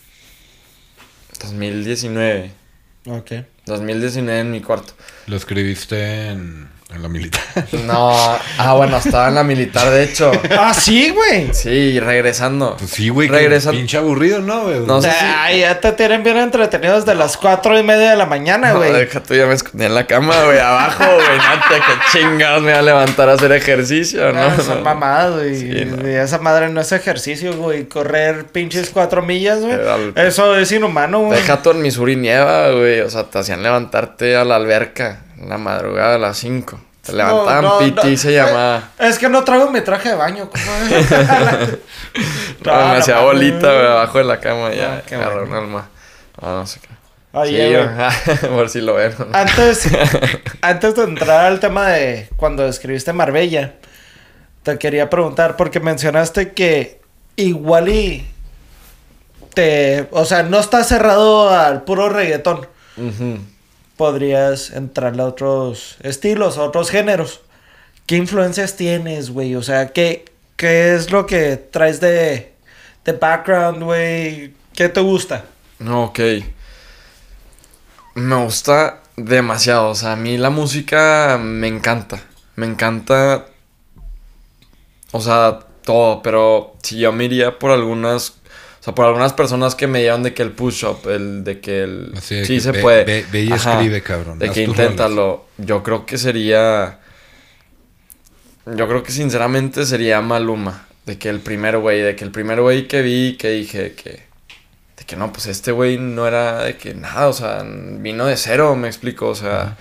2019. Ok. 2019 en mi cuarto. Lo escribiste en, en la militar. No, ah, bueno, estaba en la militar, de hecho. Ah, sí, güey. Sí, regresando. Pues sí, güey. Regresando. Pinche aburrido, ¿no, güey? No sé si- Ay, ya te tienen bien entretenidos de las cuatro y media de la mañana, No, güey. deja tú, ya me escondí en la cama, güey, abajo, güey. Nata, que chingados me iba a levantar a hacer ejercicio, ¿no? Ah, son no. mamadas, güey. Sí, no. Y Esa madre no es ejercicio, güey. Correr pinches cuatro millas, güey. Eso es inhumano, güey. Deja tú en Missouri nieva, güey. O sea, te hacían levantarte a la alberca en la madrugada a las 5. Te levantaban No, no, piti no. se llamaba. Es que no traigo mi traje de baño, ¿cómo? No, me hacía bolita, abajo de la cama ya. Ah, qué agarró bueno. un alma. No, no sé qué. Oye, sí. Por si lo ven. ¿no? Antes, antes de entrar al tema de cuando escribiste Marbella, te quería preguntar, porque mencionaste que igual y te, o sea, no estás cerrado al puro reggaetón. Ujú. Podrías entrarle a otros estilos, a otros géneros. ¿Qué influencias tienes, güey? O sea, ¿qué, qué es lo que traes de, de background, güey? ¿Qué te gusta? Ok. Me gusta demasiado. O sea, a mí la música me encanta. Me encanta. O sea, todo. Pero si yo me iría por algunas. O sea, por algunas personas que me llevan de que el push-up, el de que el. Así de sí que se ve- puede. ve- ve y Ajá. escribe, cabrón. De Haz que inténtalo. Yo creo que sería. Yo creo que sinceramente sería Maluma. De que el primer güey, de que el primer güey que vi, que dije que. De que no, pues este güey no era de que nada, o sea, vino de cero, me explico, o sea.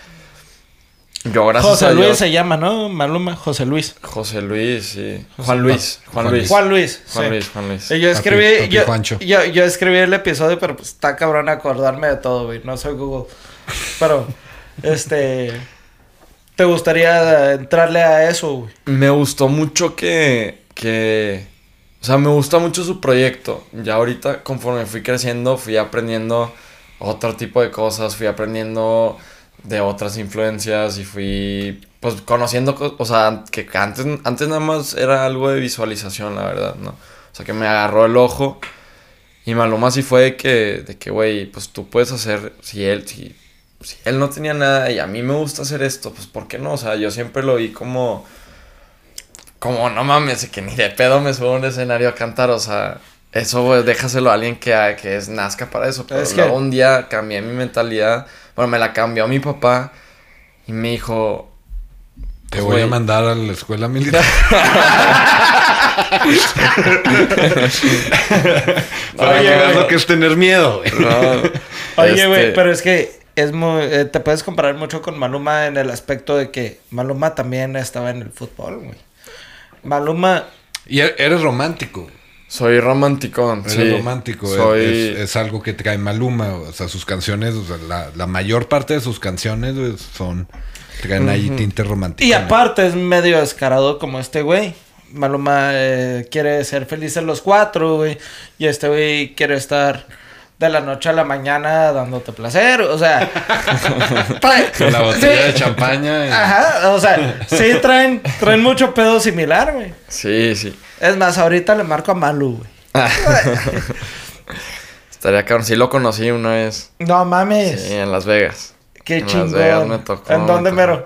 Yo gracias José a Luis Dios. se llama, ¿no? Maluma, José Luis. José Luis, sí. José- Juan Luis, Juan, Juan Luis. Juan Luis. Juan sí. Luis, Juan Luis. Y yo Papi- escribí, papi yo, Juancho. yo, yo escribí el episodio, pero pues está cabrón acordarme de todo, güey. No soy Google. Pero, este, ¿te gustaría entrarle a eso, güey? Me gustó mucho que, que, o sea, me gusta mucho su proyecto. Ya ahorita, conforme fui creciendo, fui aprendiendo otro tipo de cosas, fui aprendiendo de otras influencias y fui, pues, conociendo, co- o sea, que antes, antes nada más era algo de visualización, la verdad, ¿no? O sea, que me agarró el ojo y Maluma sí fue de que, de que, güey, pues tú puedes hacer, si él, si, si él no tenía nada y a mí me gusta hacer esto, pues, ¿por qué no? O sea, yo siempre lo vi como como no mames, que ni de pedo me subo a un escenario a cantar, o sea, eso pues, déjaselo a alguien que, que es nazca para eso. Pero Es que- luego un día cambié mi mentalidad, bueno, me la cambió mi papá y me dijo, Te voy a mandar a la escuela militar. Para Oye, que veas güey. lo que es tener miedo, güey. no, Oye, este, güey, pero es que es muy, eh, te puedes comparar mucho con Maluma en el aspecto de que Maluma también estaba en el fútbol, güey. Maluma, Y e- eres romántico. Soy romántico, Eres sí. romántico. es- Soy... Es, es algo que trae Maluma. O sea, sus canciones, o sea, la, la mayor parte de sus canciones son. Traen ahí tinte romántico. y aparte es medio descarado como este güey. Maluma eh, quiere ser feliz en los cuatro, güey. Y este güey quiere estar de la noche a la mañana dándote placer. O sea, Con la botella sí. de champaña. y- Ajá, o sea, sí traen, traen mucho pedo similar, güey. Sí, sí. Es más, ahorita le marco a Malu, güey. Estaría cabrón, sí lo conocí una vez. No mames. Sí, en Las Vegas. Qué en chingón. Las Vegas me tocó. ¿En dónde, tocó. mero?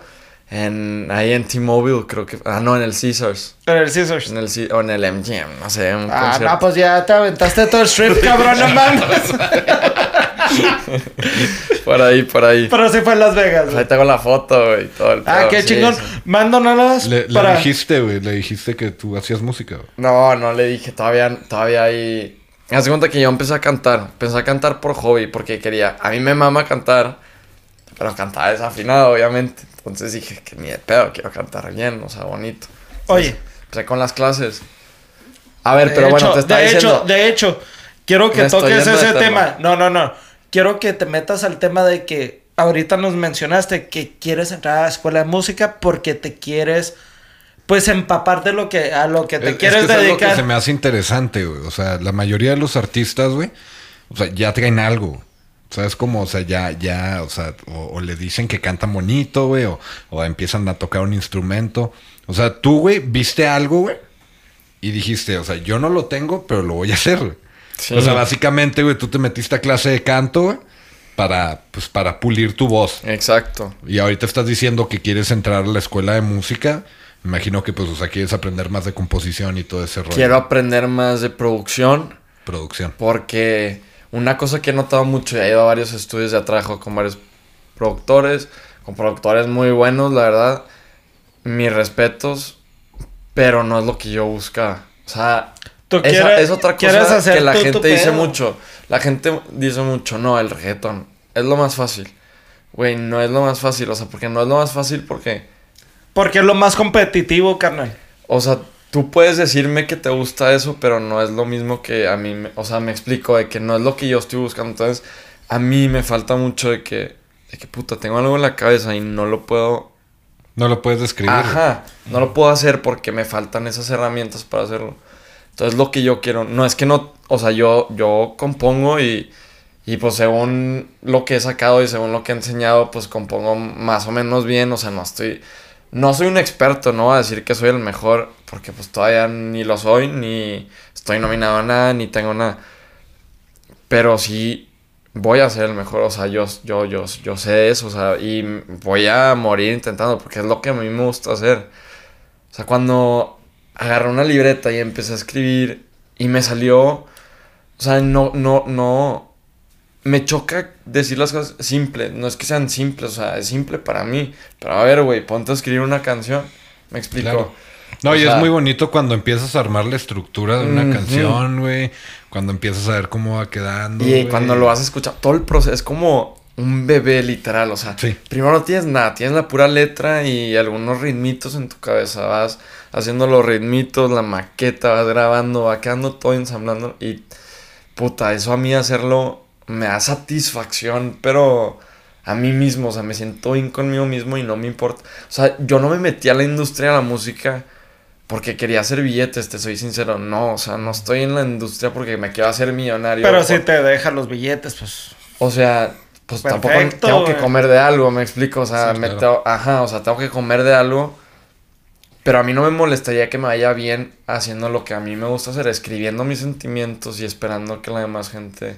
En, ahí en T-Mobile, creo que. Ah, no, en el Caesars. En el Caesars. En el, C- o en el MGM, no sé, un Ah, concierto. no, pues ya te aventaste todo el strip, cabrón, no mames. Por ahí, por ahí. Pero sí fue en Las Vegas, Ahí güey. tengo la foto, güey. Todo el Ah, qué sí, chingón. sí. Mándonos Le, le para... dijiste, güey. Le dijiste que tú hacías música, güey. No, no le dije, todavía, todavía ahí. Haz de cuenta que yo empecé a cantar. Empecé a cantar por hobby, porque quería. A mí me mama cantar, pero cantaba desafinado, obviamente. Entonces dije que ni de pedo, quiero cantar bien, o sea, bonito. Oye, Empecé con las clases. A ver, de pero bueno, hecho, te está de diciendo. hecho, de hecho, quiero que toques ese tema. tema. No, no, no. quiero que te metas al tema de que ahorita nos mencionaste que quieres entrar a la escuela de música porque te quieres pues empapar de lo que a lo que te Es- quieres es que es algo dedicar. que se me hace interesante, güey. O sea, la mayoría de los artistas, güey, o sea, ya traen algo. O sea, es como, o sea, ya, ya, o sea, o, o le dicen que cantan bonito, güey, o, o empiezan a tocar un instrumento. O sea, tú, güey, viste algo, güey, y dijiste, o sea, yo no lo tengo, pero lo voy a hacer, güey. Sí. O sea, básicamente, güey, tú te metiste a clase de canto, güey, para, pues, para pulir tu voz. Exacto. Y ahorita estás diciendo que quieres entrar a la escuela de música. Me imagino que, pues, o sea, quieres aprender más de composición y todo ese rollo. Quiero aprender más de producción Producción. porque una cosa que he notado mucho, y he ido a varios estudios, ya trabajo con varios productores, con productores muy buenos, la verdad. Mis respetos, pero no es lo que yo buscaba. O sea, Tú esa quieres- es otra cosa hacer que la gente dice mucho. La gente dice mucho, no, el reggaetón es lo más fácil. Güey, no es lo más fácil, o sea, porque no es lo más fácil porque... Porque es lo más competitivo, carnal. O sea, tú puedes decirme que te gusta eso, pero no es lo mismo que a mí, me- o sea, me explico de que no es lo que yo estoy buscando. Entonces, a mí me falta mucho de que, de que puta, tengo algo en la cabeza y no lo puedo, No lo puedes describir. ajá, no lo puedo hacer porque me faltan esas herramientas para hacerlo. Entonces, lo que yo quiero, no es que no, o sea, yo, yo compongo y, y pues según lo que he sacado y según lo que he enseñado, pues compongo más o menos bien, o sea, no estoy, no soy un experto, no voy a decir que soy el mejor, porque pues todavía ni lo soy, ni estoy nominado a nada, ni tengo nada. Pero sí voy a ser el mejor, o sea, yo, yo, yo, yo sé eso, o sea, y voy a morir intentando, porque es lo que a mí me gusta hacer. O sea, cuando agarré una libreta y empecé a escribir y me salió, o sea, no, no, no, me choca decir las cosas simples, no es que sean simples, o sea, es simple para mí, pero a ver, güey, ponte a escribir una canción, me explico. Claro. No, O y sea- es muy bonito cuando empiezas a armar la estructura de una canción, güey. Cuando empiezas a ver cómo va quedando. Y cuando lo vas a escuchar, todo el proceso es como un bebé literal, o sea, Sí. primero no tienes nada, tienes la pura letra y algunos ritmitos en tu cabeza, vas haciendo los ritmitos, la maqueta, vas grabando, va quedando todo ensamblando y puta, eso a mí hacerlo me da satisfacción, pero a mí mismo, o sea, me siento bien conmigo mismo y no me importa. O sea, yo no me metí a la industria de la música porque quería hacer billetes, te soy sincero, no, o sea, no estoy en la industria porque me quiero hacer millonario. Pero por- si te deja los billetes, pues. o sea, pues tampoco tengo que comer de algo, me explico. O sea, Sí, me claro. tengo- ajá, o sea, tengo que comer de algo. Pero a mí no me molestaría que me vaya bien haciendo lo que a mí me gusta hacer, escribiendo mis sentimientos y esperando que la demás gente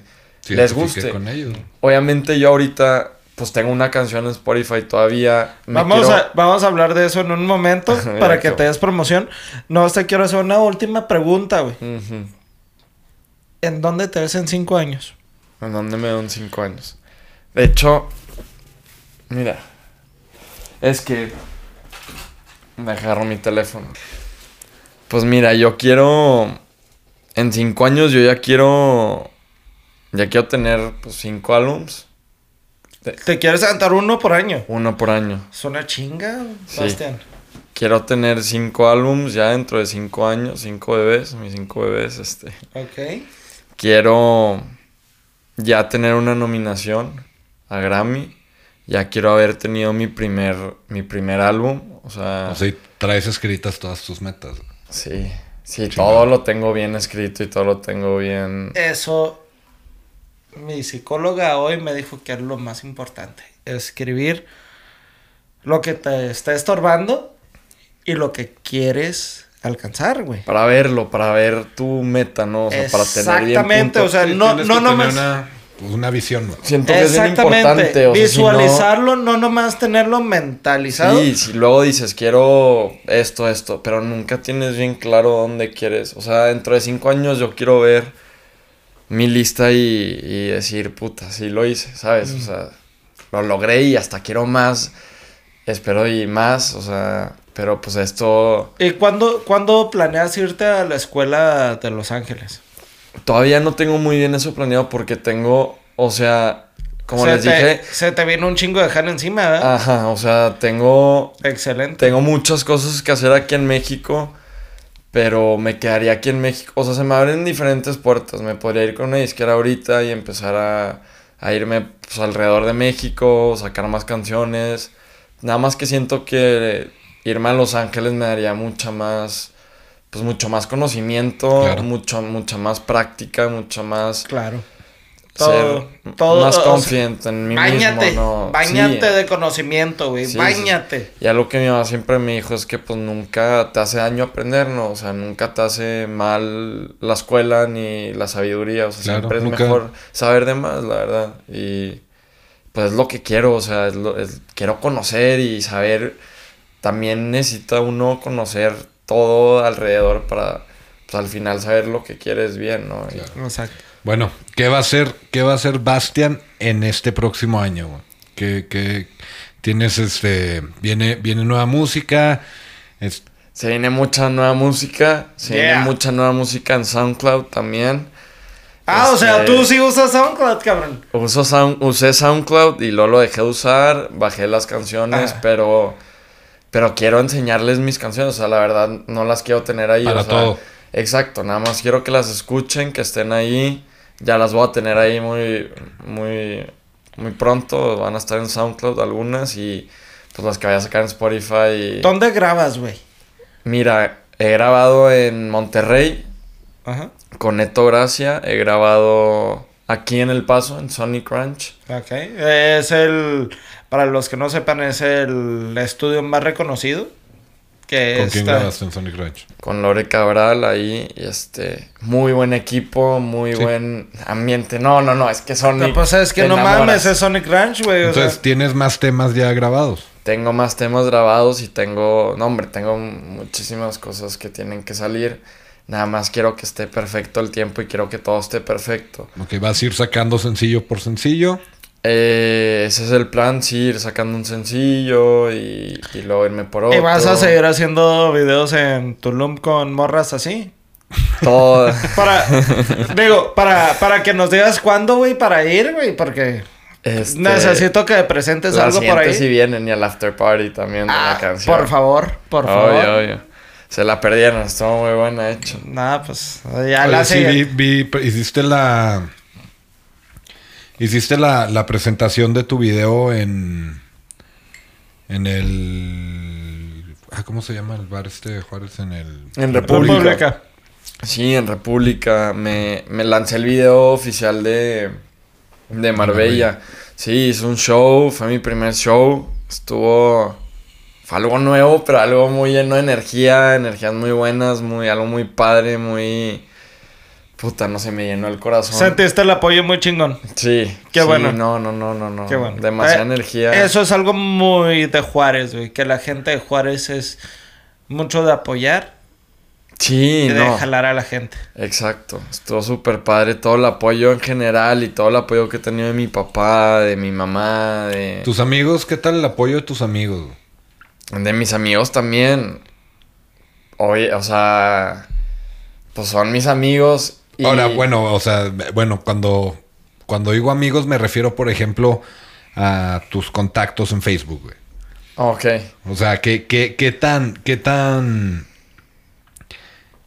Les guste. con ellos. Obviamente yo ahorita pues tengo una canción en Spotify todavía. me Vamos, quiero- a, vamos a hablar de eso en un momento para que te des promoción. No, te quiero hacer una última pregunta, güey. ¿En dónde te ves en cinco años? ¿En dónde me dan cinco años? De hecho, mira, es que me agarro mi teléfono. Pues mira, yo quiero, en cinco años yo ya quiero, ya quiero tener pues cinco álbums, ¿Te quieres aventar uno por año? uno por año. Es una chinga, Sí. Quiero tener cinco álbums ya dentro de cinco años, cinco bebés, mis cinco bebés, este. Ok. Quiero ya tener una nominación a Grammy. Ya quiero haber tenido mi primer, mi primer álbum. O sea, O sea, y traes escritas todas tus metas. sí, sí, Chingado. todo lo tengo bien escrito y todo lo tengo bien. Eso, mi psicóloga hoy me dijo que es lo más importante. Escribir lo que te está estorbando y lo que quieres alcanzar, güey. Para verlo, para ver tu meta, ¿no? O sea, para tener bien Exactamente, o sea, Sí, no, no nomás... Una, pues, una visión, güey. Siento que es bien importante. O sea, si no- Visualizarlo, no, nomás tenerlo mentalizado. Sí, si luego dices quiero esto, esto, pero nunca tienes bien claro dónde quieres. O sea, dentro de cinco años yo quiero ver mi lista y, y decir, puta, sí lo hice, ¿sabes? O sea, lo logré y hasta quiero más. Espero y más, o sea, pero pues esto ¿Y cuándo, cuándo planeas irte a la escuela de Los Ángeles? todavía no tengo muy bien eso planeado porque tengo, o sea, como se les te, dije, Se te vino un chingo de jale encima, ¿verdad? ajá, o sea, tengo Excelente. Tengo muchas cosas que hacer aquí en México, pero me quedaría aquí en México. O sea, se me abren diferentes puertas. Me podría ir con una disquera ahorita y empezar a a irme pues, alrededor de México, sacar más canciones. Nada más que siento que irme a Los Ángeles me daría mucha más, pues mucho más conocimiento, Claro. mucho, mucha más práctica, mucho más Claro. Ser Todo- todo, más o sea, confident en mí Báñate, mismo, ¿no? báñate Sí. de conocimiento, güey. Sí, sí, báñate. Y algo que mi mamá siempre me dijo es que pues nunca te hace daño aprender, ¿no? O sea, nunca te hace mal la escuela ni la sabiduría. O sea, Claro, siempre es nunca- mejor saber de más, la verdad. Y pues es lo que quiero, o sea, es lo- es- quiero conocer y saber. También necesita uno conocer todo alrededor para pues al final saber lo que quieres bien, ¿no? Y-. Exacto. Bueno, ¿qué va a hacer, qué va a hacer Bastian en este próximo año? ¿Qué, qué tienes este viene viene nueva música? Es- Se viene mucha nueva música, se Yeah. viene mucha nueva música en SoundCloud también. Ah, o sea, Este- tú sí usas SoundCloud, cabrón. Uso Sound- usé SoundCloud y luego lo dejé de usar, bajé las canciones, Ah. pero pero quiero enseñarles mis canciones, o sea, la verdad no las quiero tener ahí, Para o sea, todo. Exacto, nada más quiero que las escuchen, que estén ahí. Ya las voy a tener ahí muy muy muy pronto, van a estar en SoundCloud algunas y pues las que vaya a sacar en Spotify. y- ¿Dónde grabas, güey? Mira, he grabado en Monterrey Ajá. con Neto Gracia, he grabado aquí en El Paso, en Sonic Ranch. Ok. Es el. Para los que no sepan, es el estudio más reconocido. Que ¿Con quién grabaste en Sonic Ranch? con Lore Cabral ahí, y este, muy buen equipo, muy Sí. buen ambiente. No, no, no, es que Sonic. Pues es que no enamoras. mames, es Sonic Ranch, güey. o Entonces, sea. ¿tienes más temas ya grabados? Tengo más temas grabados y tengo, no hombre, tengo muchísimas cosas que tienen que salir. Nada más quiero que esté perfecto el tiempo y quiero que todo esté perfecto. Ok, vas a ir sacando sencillo por sencillo. Eh, ese es el plan, sí, ir sacando un sencillo y, y luego irme por otro. ¿Y vas a seguir haciendo videos en Tulum con morras así? Todo. Para, digo, para, para que nos digas cuándo, güey, para ir, güey, porque Este, necesito que presentes la algo por ahí. si vienen y al after party también de Ah, la canción. por favor, por favor. Obvio, obvio. Se la perdieron, estuvo muy buena hecho. Nada, pues ya Oye, la sí, vi, hiciste la... Hiciste la, la presentación de tu video en... En el... Ah, ¿cómo se llama el bar este de Juárez? En el... En República. República. Sí, en República. Me, me lancé el video oficial de, de Marbella. Sí, hice un show, fue mi primer show. Estuvo. Fue algo nuevo, pero algo muy lleno de energía, energías muy buenas, muy, algo muy padre, muy. Puta, no se me llenó el corazón. Sentiste el apoyo muy chingón. Sí. Qué sí, bueno. No, no, no, no, no. Qué bueno. Demasiada Eh, energía. Eso es algo muy de Juárez, güey. Que la gente de Juárez es mucho de apoyar Sí, y de no. jalar a la gente. Exacto, estuvo súper padre todo el apoyo en general y todo el apoyo que he tenido de mi papá, de mi mamá, de, Tus amigos, ¿qué tal el apoyo de tus amigos? de mis amigos también. Oye, o sea, pues son mis amigos. Y... Ahora, bueno, o sea, bueno, cuando, cuando digo amigos me refiero, por ejemplo, a tus contactos en Facebook, güey. Ok, O sea, ¿qué, qué, qué tan, qué tan,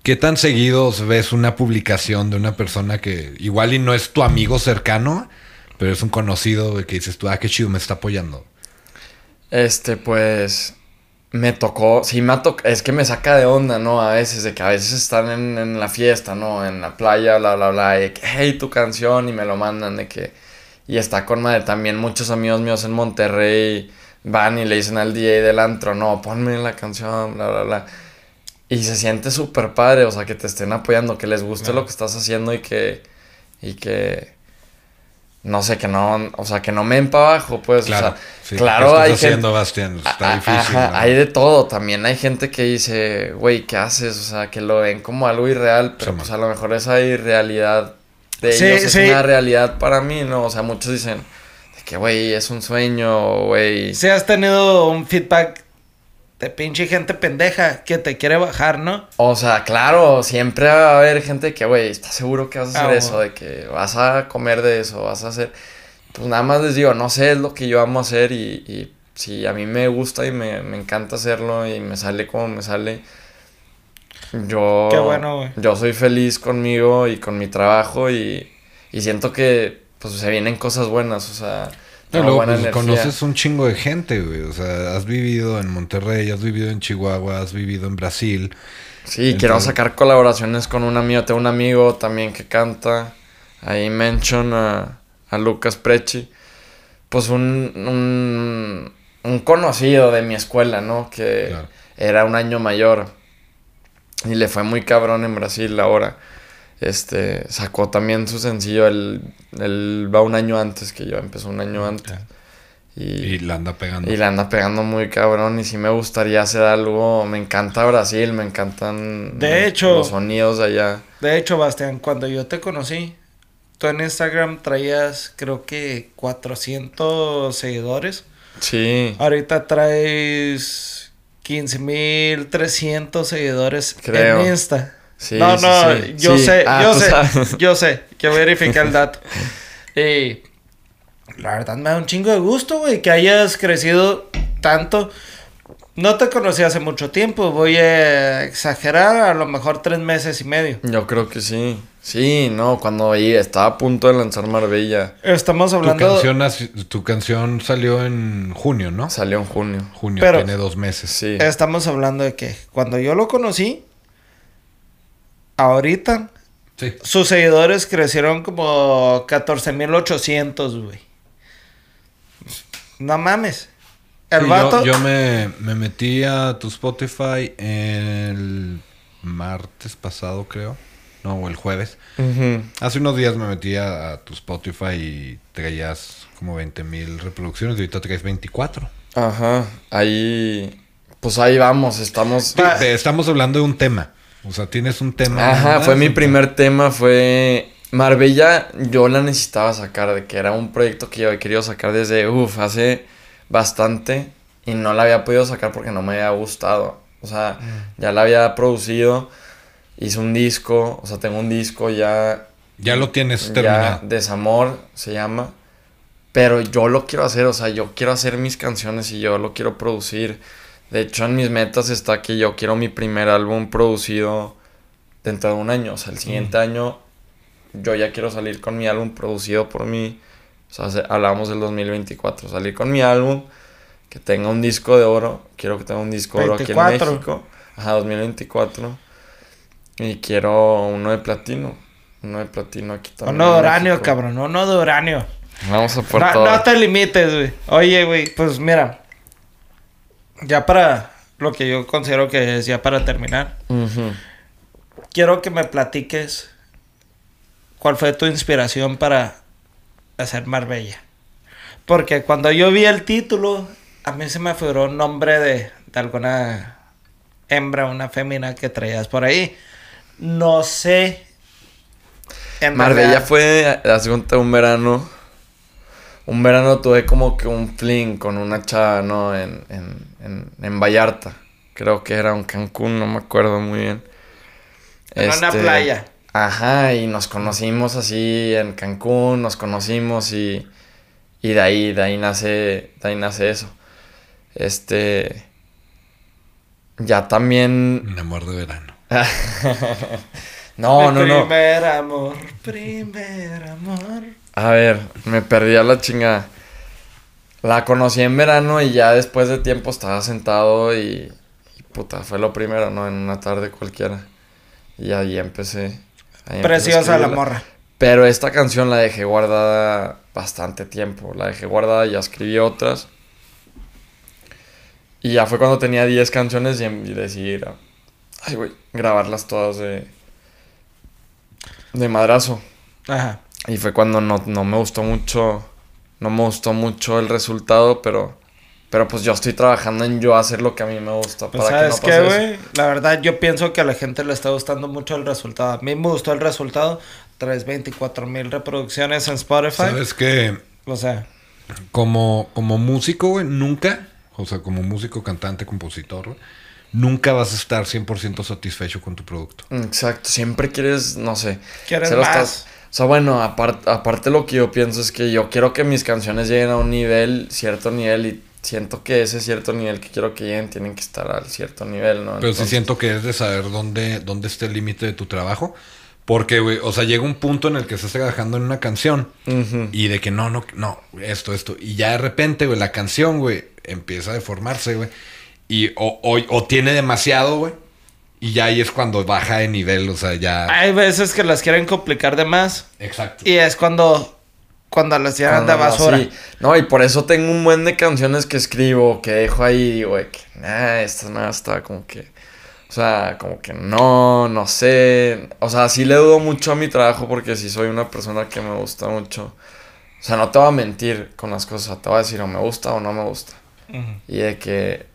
qué tan seguidos ves una publicación de una persona que igual y no es tu amigo cercano, pero es un conocido que dices tú, ah, qué chido, me está apoyando. este, pues, me tocó, sí me ha tocado, es que me saca de onda, ¿no? A veces, de que a veces están en, en la fiesta, ¿no? En la playa, bla, bla, bla, y de que, hey, tu canción, y me lo mandan, de que, y está con madre, también muchos amigos míos en Monterrey van y le dicen al DJ del antro, no, ponme la canción, bla, bla, bla. Y se siente súper padre, o sea, que te estén apoyando, que les guste lo que estás haciendo y que, y que, no sé, que no, o sea, que no me den para abajo, pues, Claro, o sea, sí, claro, ¿qué estás hay haciendo, gente, Bastián? Está Ah, difícil. ajá, ¿no? hay de todo. También hay gente que dice, güey, ¿qué haces? O sea, que lo ven como algo irreal, pero Sí, pues a lo mejor esa irrealidad de Sí, ellos es sí. una realidad para mí, ¿no? O sea, muchos dicen de que, güey, es un sueño, güey. Si has tenido un feedback de pinche gente pendeja que te quiere bajar, ¿no? O sea, claro, siempre va a haber gente que, güey, ¿estás seguro que vas a Ah, hacer eso? bueno. De que vas a comer de eso, vas a hacer... Pues nada más les digo, no sé, es lo que yo amo hacer y, y si a mí me gusta y me, me encanta hacerlo y me sale como me sale, yo... Qué bueno, güey. Yo soy feliz conmigo y con mi trabajo y, y siento que pues se vienen cosas buenas, o sea, Luego, pues, conoces un chingo de gente, güey. O sea, has vivido en Monterrey, has vivido en Chihuahua, has vivido en Brasil. Sí, quiero Entonces- sacar colaboraciones con un amigo. Tengo un amigo también que canta. Ahí mention a, a Lucas Prechi. Pues un, un, un conocido de mi escuela, ¿no? Que Claro. era un año mayor. Y le fue muy cabrón en Brasil ahora. Este, sacó también su sencillo. Él, él va un año antes que yo. Empezó un año antes. Y Y, la anda pegando. y la anda pegando muy cabrón. Y sí me gustaría hacer algo. Me encanta Brasil, me encantan De hecho- los sonidos de allá. De hecho, Bastián, cuando yo te conocí, tú en Instagram traías creo que 400 seguidores. Sí, Ahorita traes 15.300 seguidores Creo. en Insta. Sí. no, no, sí. yo Sí. sé, Ah, yo sé, sabes. yo sé, que verificar el dato. Y la verdad me da un chingo de gusto, güey, que hayas crecido tanto. No te conocí hace mucho tiempo, voy a exagerar, a lo mejor tres meses y medio. Yo creo que sí. Sí, no, cuando ahí estaba a punto de lanzar Marbella, Estamos Tu hablando... canción, naci- tu canción salió en junio, ¿no? salió en junio. Junio, Pero- tiene dos meses. Sí. Estamos hablando de que cuando yo lo conocí, ahorita Sí. sus seguidores crecieron como 14.800, güey. No mames. El Sí, yo- vato... Yo, me, me metí a tu Spotify el martes pasado, creo. No, o el jueves. Hace unos días me metí a, a tu Spotify y traías como 20 mil reproducciones y ahorita traes 24. Ajá, ahí... Pues ahí vamos, estamos... Estamos hablando de un tema. O sea, tienes un tema. Ajá, fue mi primer tema, fue... Marbella, yo la necesitaba sacar, de que era un proyecto que yo he querido sacar desde, uff, hace bastante y no la había podido sacar porque no me había gustado. O sea, ya la había producido, hice un disco, o sea, tengo un disco ya, Ya lo tienes ya terminado. Desamor se llama, pero yo lo quiero hacer, o sea, yo quiero hacer mis canciones y yo lo quiero producir. De hecho, en mis metas está que yo quiero mi primer álbum producido dentro de un año. O sea, el siguiente año yo ya quiero salir con mi álbum producido por mí. O sea, se- hablábamos del 2024. Salir con mi álbum, que tenga un disco de oro. Quiero que tenga un disco de oro aquí en 24. México. Ajá, 2024. Y quiero uno de platino. Uno de platino aquí también. Uno de uranio, cabrón. Uno de uranio. Vamos a por No, todo. no te limites, güey. Oye, güey, pues mira. Ya para lo que yo considero que es ya para terminar. Quiero que me platiques cuál fue tu inspiración para hacer Marbella. Porque cuando yo vi el título, a mí se me figuró un nombre de, de alguna hembra, una fémina que traías por ahí. No sé. En Marbella verdad- fue, hace un verano. Un verano tuve como que un fling con una chava, ¿no? En, en, en, en Vallarta. Creo que era un Cancún, no me acuerdo muy bien. En una Este, playa. Ajá, y nos conocimos así en Cancún, nos conocimos y, y de ahí, de ahí nace, de ahí nace eso. Este, ya también, Un amor de verano. no, Mi no, no. Primer amor, primer amor. A ver, me perdí a la chingada. La conocí en verano y ya después de tiempo estaba sentado y, y puta, fue lo primero, ¿no? En una tarde cualquiera. Y ahí empecé. ahí empecé a Preciosa la morra. Pero esta canción la dejé guardada bastante tiempo. La dejé guardada, ya escribí otras. Y ya fue cuando tenía 10 canciones y, y decidí ay, güey, grabarlas todas de, de madrazo. Ajá. Y fue cuando no, no me gustó mucho, no me gustó mucho el resultado, pero, pero pues yo estoy trabajando en yo hacer lo que a mí me gusta Pues para que no sabes pase qué, eso. güey, la verdad yo pienso que a la gente le está gustando mucho el resultado. A mí me gustó el resultado. Traes 24 mil reproducciones en Spotify. Sabes que O sea, como, como músico, güey, nunca, o sea, como músico, cantante, compositor, güey, nunca vas a estar 100% satisfecho con tu producto. Exacto, siempre quieres, no sé. quieres más. estás- O sea, bueno, apar- aparte lo que yo pienso es que yo quiero que mis canciones lleguen a un nivel, cierto nivel, y siento que ese cierto nivel que quiero que lleguen tienen que estar al cierto nivel, ¿no? Pero sí siento que es de saber dónde, dónde está el límite de tu trabajo. Porque, güey, o sea, llega un punto en el que se está trabajando en una canción y de que no, no, no, esto, esto. Y ya de repente, güey, la canción, güey, empieza a deformarse, güey. Y o, o, o tiene demasiado, güey. Y ya ahí es cuando baja de nivel, o sea, ya. Hay veces que las quieren complicar de más. Exacto. Y es cuando, cuando las llenan de Ah, basura. sí. No, y por eso tengo un buen de canciones que escribo, que dejo ahí, güey, que, nah, esta nada está como que, o sea, como que no, no sé, o sea, sí le dudo mucho a mi trabajo porque sí soy una persona que me gusta mucho, o sea, no te voy a mentir con las cosas, te voy a decir o me gusta o no me gusta, y de que,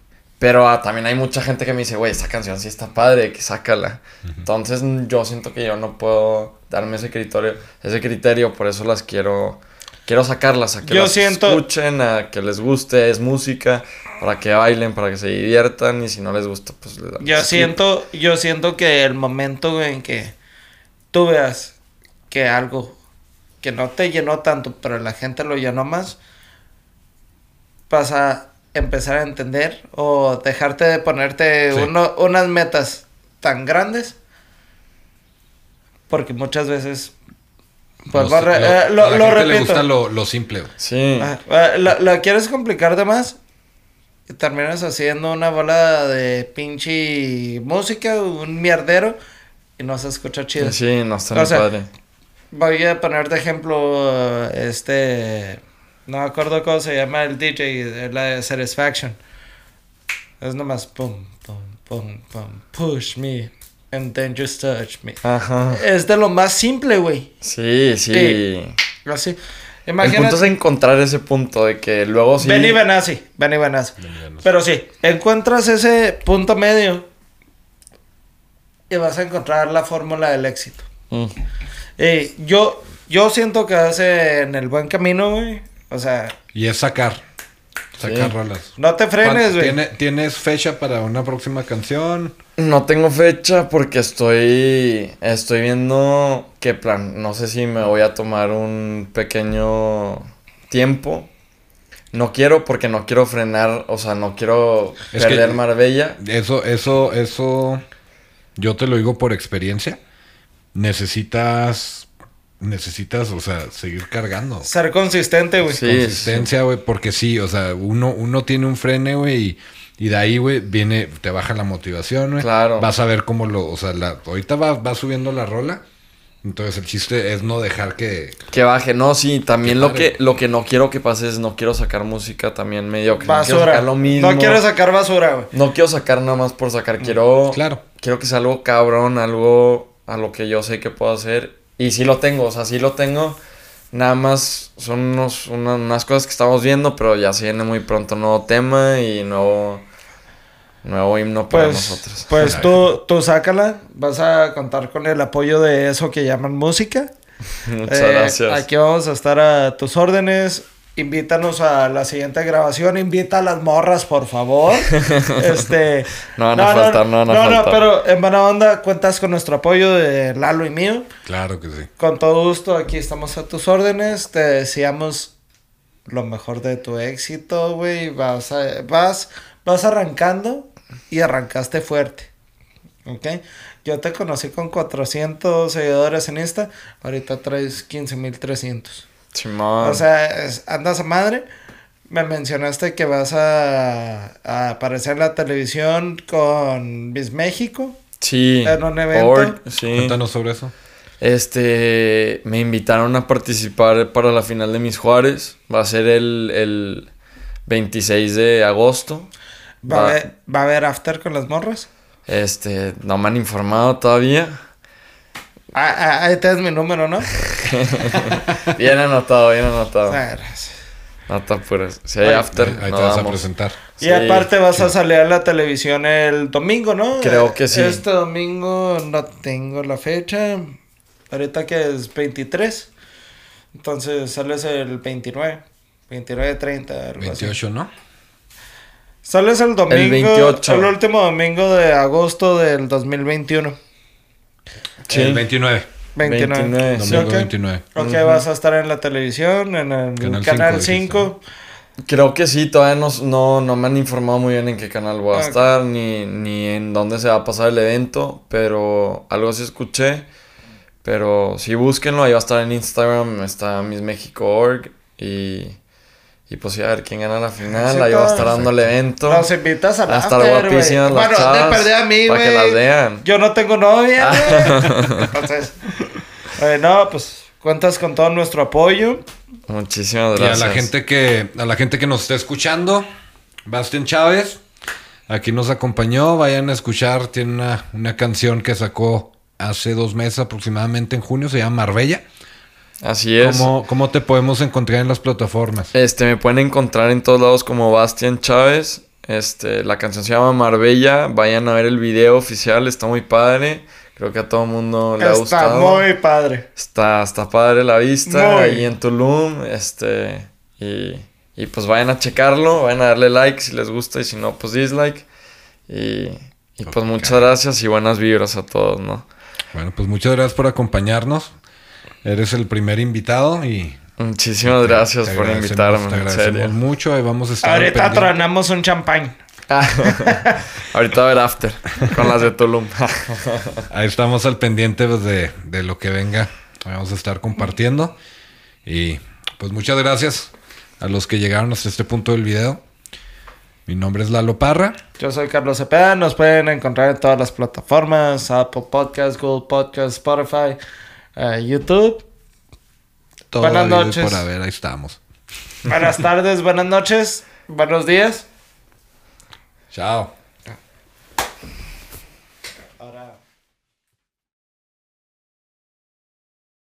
pero ah, también hay mucha gente que me dice, güey, esta canción sí está padre, que sácala, entonces yo siento que yo no puedo darme ese criterio, ese criterio, por eso las quiero... Quiero sacarlas a que Yo las siento- escuchen, a que les guste, es música, para que bailen, para que se diviertan y si no les gusta, pues les Yo siento, yo siento que el momento en que tú veas que algo que no te llenó tanto, pero la gente lo llenó más, vas a empezar a entender o dejarte de ponerte Sí. uno- unas metas tan grandes. Porque muchas veces... Pues, lo, re- lo- eh, lo- a la lo gente le gusta lo, lo simple, güey. Sí, Ah, ah, la quieres complicar de más y terminas haciendo una bola de pinche música, un mierdero y no se escucha chido. sí, no está O sea, padre. Voy a poner de ejemplo este no me acuerdo cómo se llama el DJ de la de Satisfaction. Es nomás pum pum pum pum push me and then just touch me. Ajá. Es de lo más simple, güey. Sí, sí. Sí. Así. El Imagínate. punto es encontrar ese punto de que luego sí. Benny Benassi, Benny Benassi. Pero sí, encuentras ese punto medio y vas a encontrar la fórmula del éxito. Mm. Y yo, yo siento que vas en el buen camino, güey. O sea, Y es sacar. Sacar Sí. rolas. no te frenes, ¿Cuán- güey. ¿Tiene- ¿Tienes fecha para una próxima canción? No tengo fecha porque estoy estoy viendo qué plan, no sé si me voy a tomar un pequeño tiempo. No quiero porque no quiero frenar, o sea, no quiero Es que- perder Marbella. Eso, eso, eso. Yo te lo digo por experiencia. Necesitas. Necesitas, o sea, seguir cargando. Ser consistente, güey. Sí. Consistencia, güey, porque sí, o sea, uno, uno tiene un frene, güey, y, y de ahí, güey, viene, te baja la motivación, güey. Claro. Vas a ver cómo lo, o sea, la, ahorita va, va subiendo la rola. Entonces el chiste es no dejar que. Que baje, no, sí, también lo que, lo que no quiero que pase es no quiero sacar música también medio que no quiero Basura. sacar lo mismo. No quieres sacar basura, güey. No quiero sacar nada más por sacar, quiero Claro. quiero que sea algo cabrón, algo a lo que yo sé que puedo hacer y sí lo tengo, o sea, sí lo tengo. Nada más son unos, una- unas cosas que estamos viendo, pero ya se viene muy pronto nuevo tema y nuevo nuevo himno para Pues, nosotros. pues tú, tú sácala. Vas a contar con el apoyo de eso que llaman música. Muchas Eh, gracias. Aquí vamos a estar a tus órdenes. Invítanos a la siguiente grabación. Invita a las morras, por favor. este. No van a faltar, no van a no, faltar. pero en buena onda cuentas con nuestro apoyo de Lalo y mío. Claro que sí. Con todo gusto, aquí estamos a tus órdenes. Te deseamos lo mejor de tu éxito, güey. Vas, a- vas, vas arrancando y arrancaste fuerte. ¿Ok? Yo te conocí con 400 seguidores en Insta. Ahorita traes 15.300. Simón. O sea, es- andas a madre. Me mencionaste que vas a, a aparecer en la televisión con Miss México. sí. en un evento. Or- sí. Cuéntanos sobre eso. Este, me invitaron a participar para la final de Mis Juárez. Va a ser el, el 26 de agosto. ¿Va, a haber, ¿Va a haber after con las morras? Este, no me han informado todavía. Ah, ah, ahí tienes mi número, ¿no? Bien anotado, bien anotado. Ah, No te apures. Si hay Ay, after, Ahí, ahí no te vas a vamos. presentar. Y Sí. aparte vas a salir a la televisión el domingo, ¿no? Creo que sí. Este domingo no tengo la fecha. Ahorita que es 23. Entonces sales el 29. 29, 30, algo así. 28, ¿no? Sales el domingo. El 28. último domingo de agosto del 2021. Sí. El 29. 29. 29. Sí, Domingo ok. 29. Ok, Ujú. vas a estar en la televisión, en el Canal canal, cinco, 5. Creo que sí, todavía no, no, no me han informado muy bien en qué canal voy a estar, ni, ni en dónde se va a pasar el evento, pero algo sí escuché. Pero sí, búsquenlo. Ahí va a estar en Instagram. Está Miss México Org. Y, y pues sí, a ver quién gana la final. Sí, ahí va a estar dando el evento. Nos invitas a a estar guapísimas las Bueno, de chavas, perder a mí, para que las vean. Yo no tengo novia, güey. Entonces, eh, no, pues cuentas con todo nuestro apoyo. Muchísimas Y a gracias. la gente que, a la gente que nos está escuchando, Bastian Chávez, aquí nos acompañó. Vayan a escuchar, tiene una, una canción que sacó hace dos meses aproximadamente en junio, se llama Marbella. Así es. ¿Cómo, ¿Cómo te podemos encontrar en las plataformas? Este, me pueden encontrar en todos lados como Bastian Chávez. Este, la canción se llama Marbella. Vayan a ver el video oficial, está muy padre. Creo que a todo el mundo le ha Está gustado. muy padre. Está, está padre la vista Muy. ahí en Tulum. Este, y, y pues vayan a checarlo, vayan a darle like si les gusta y si no, pues dislike. Y, y pues muchas gracias y buenas vibras a todos, ¿no? Bueno, pues muchas gracias por acompañarnos. Eres el primer invitado y Muchísimas te- gracias te por invitarme, Te en agradecemos serio. mucho. Ahí vamos a estar. Ahorita pendiente. tronamos un champán. Ahorita va a ver after con las de Tulum. Ahí estamos al pendiente pues, de, de lo que venga. Vamos a estar compartiendo. Y pues muchas gracias a los que llegaron hasta este punto del video. Mi nombre es Lalo Parra. Yo soy Carlos Cepeda. Nos pueden encontrar en todas las plataformas: Apple Podcasts, Google Podcasts, Spotify, YouTube. Todo Buenas noches. Por haber, ahí estamos. Buenas tardes, buenas noches, buenos días. Chao.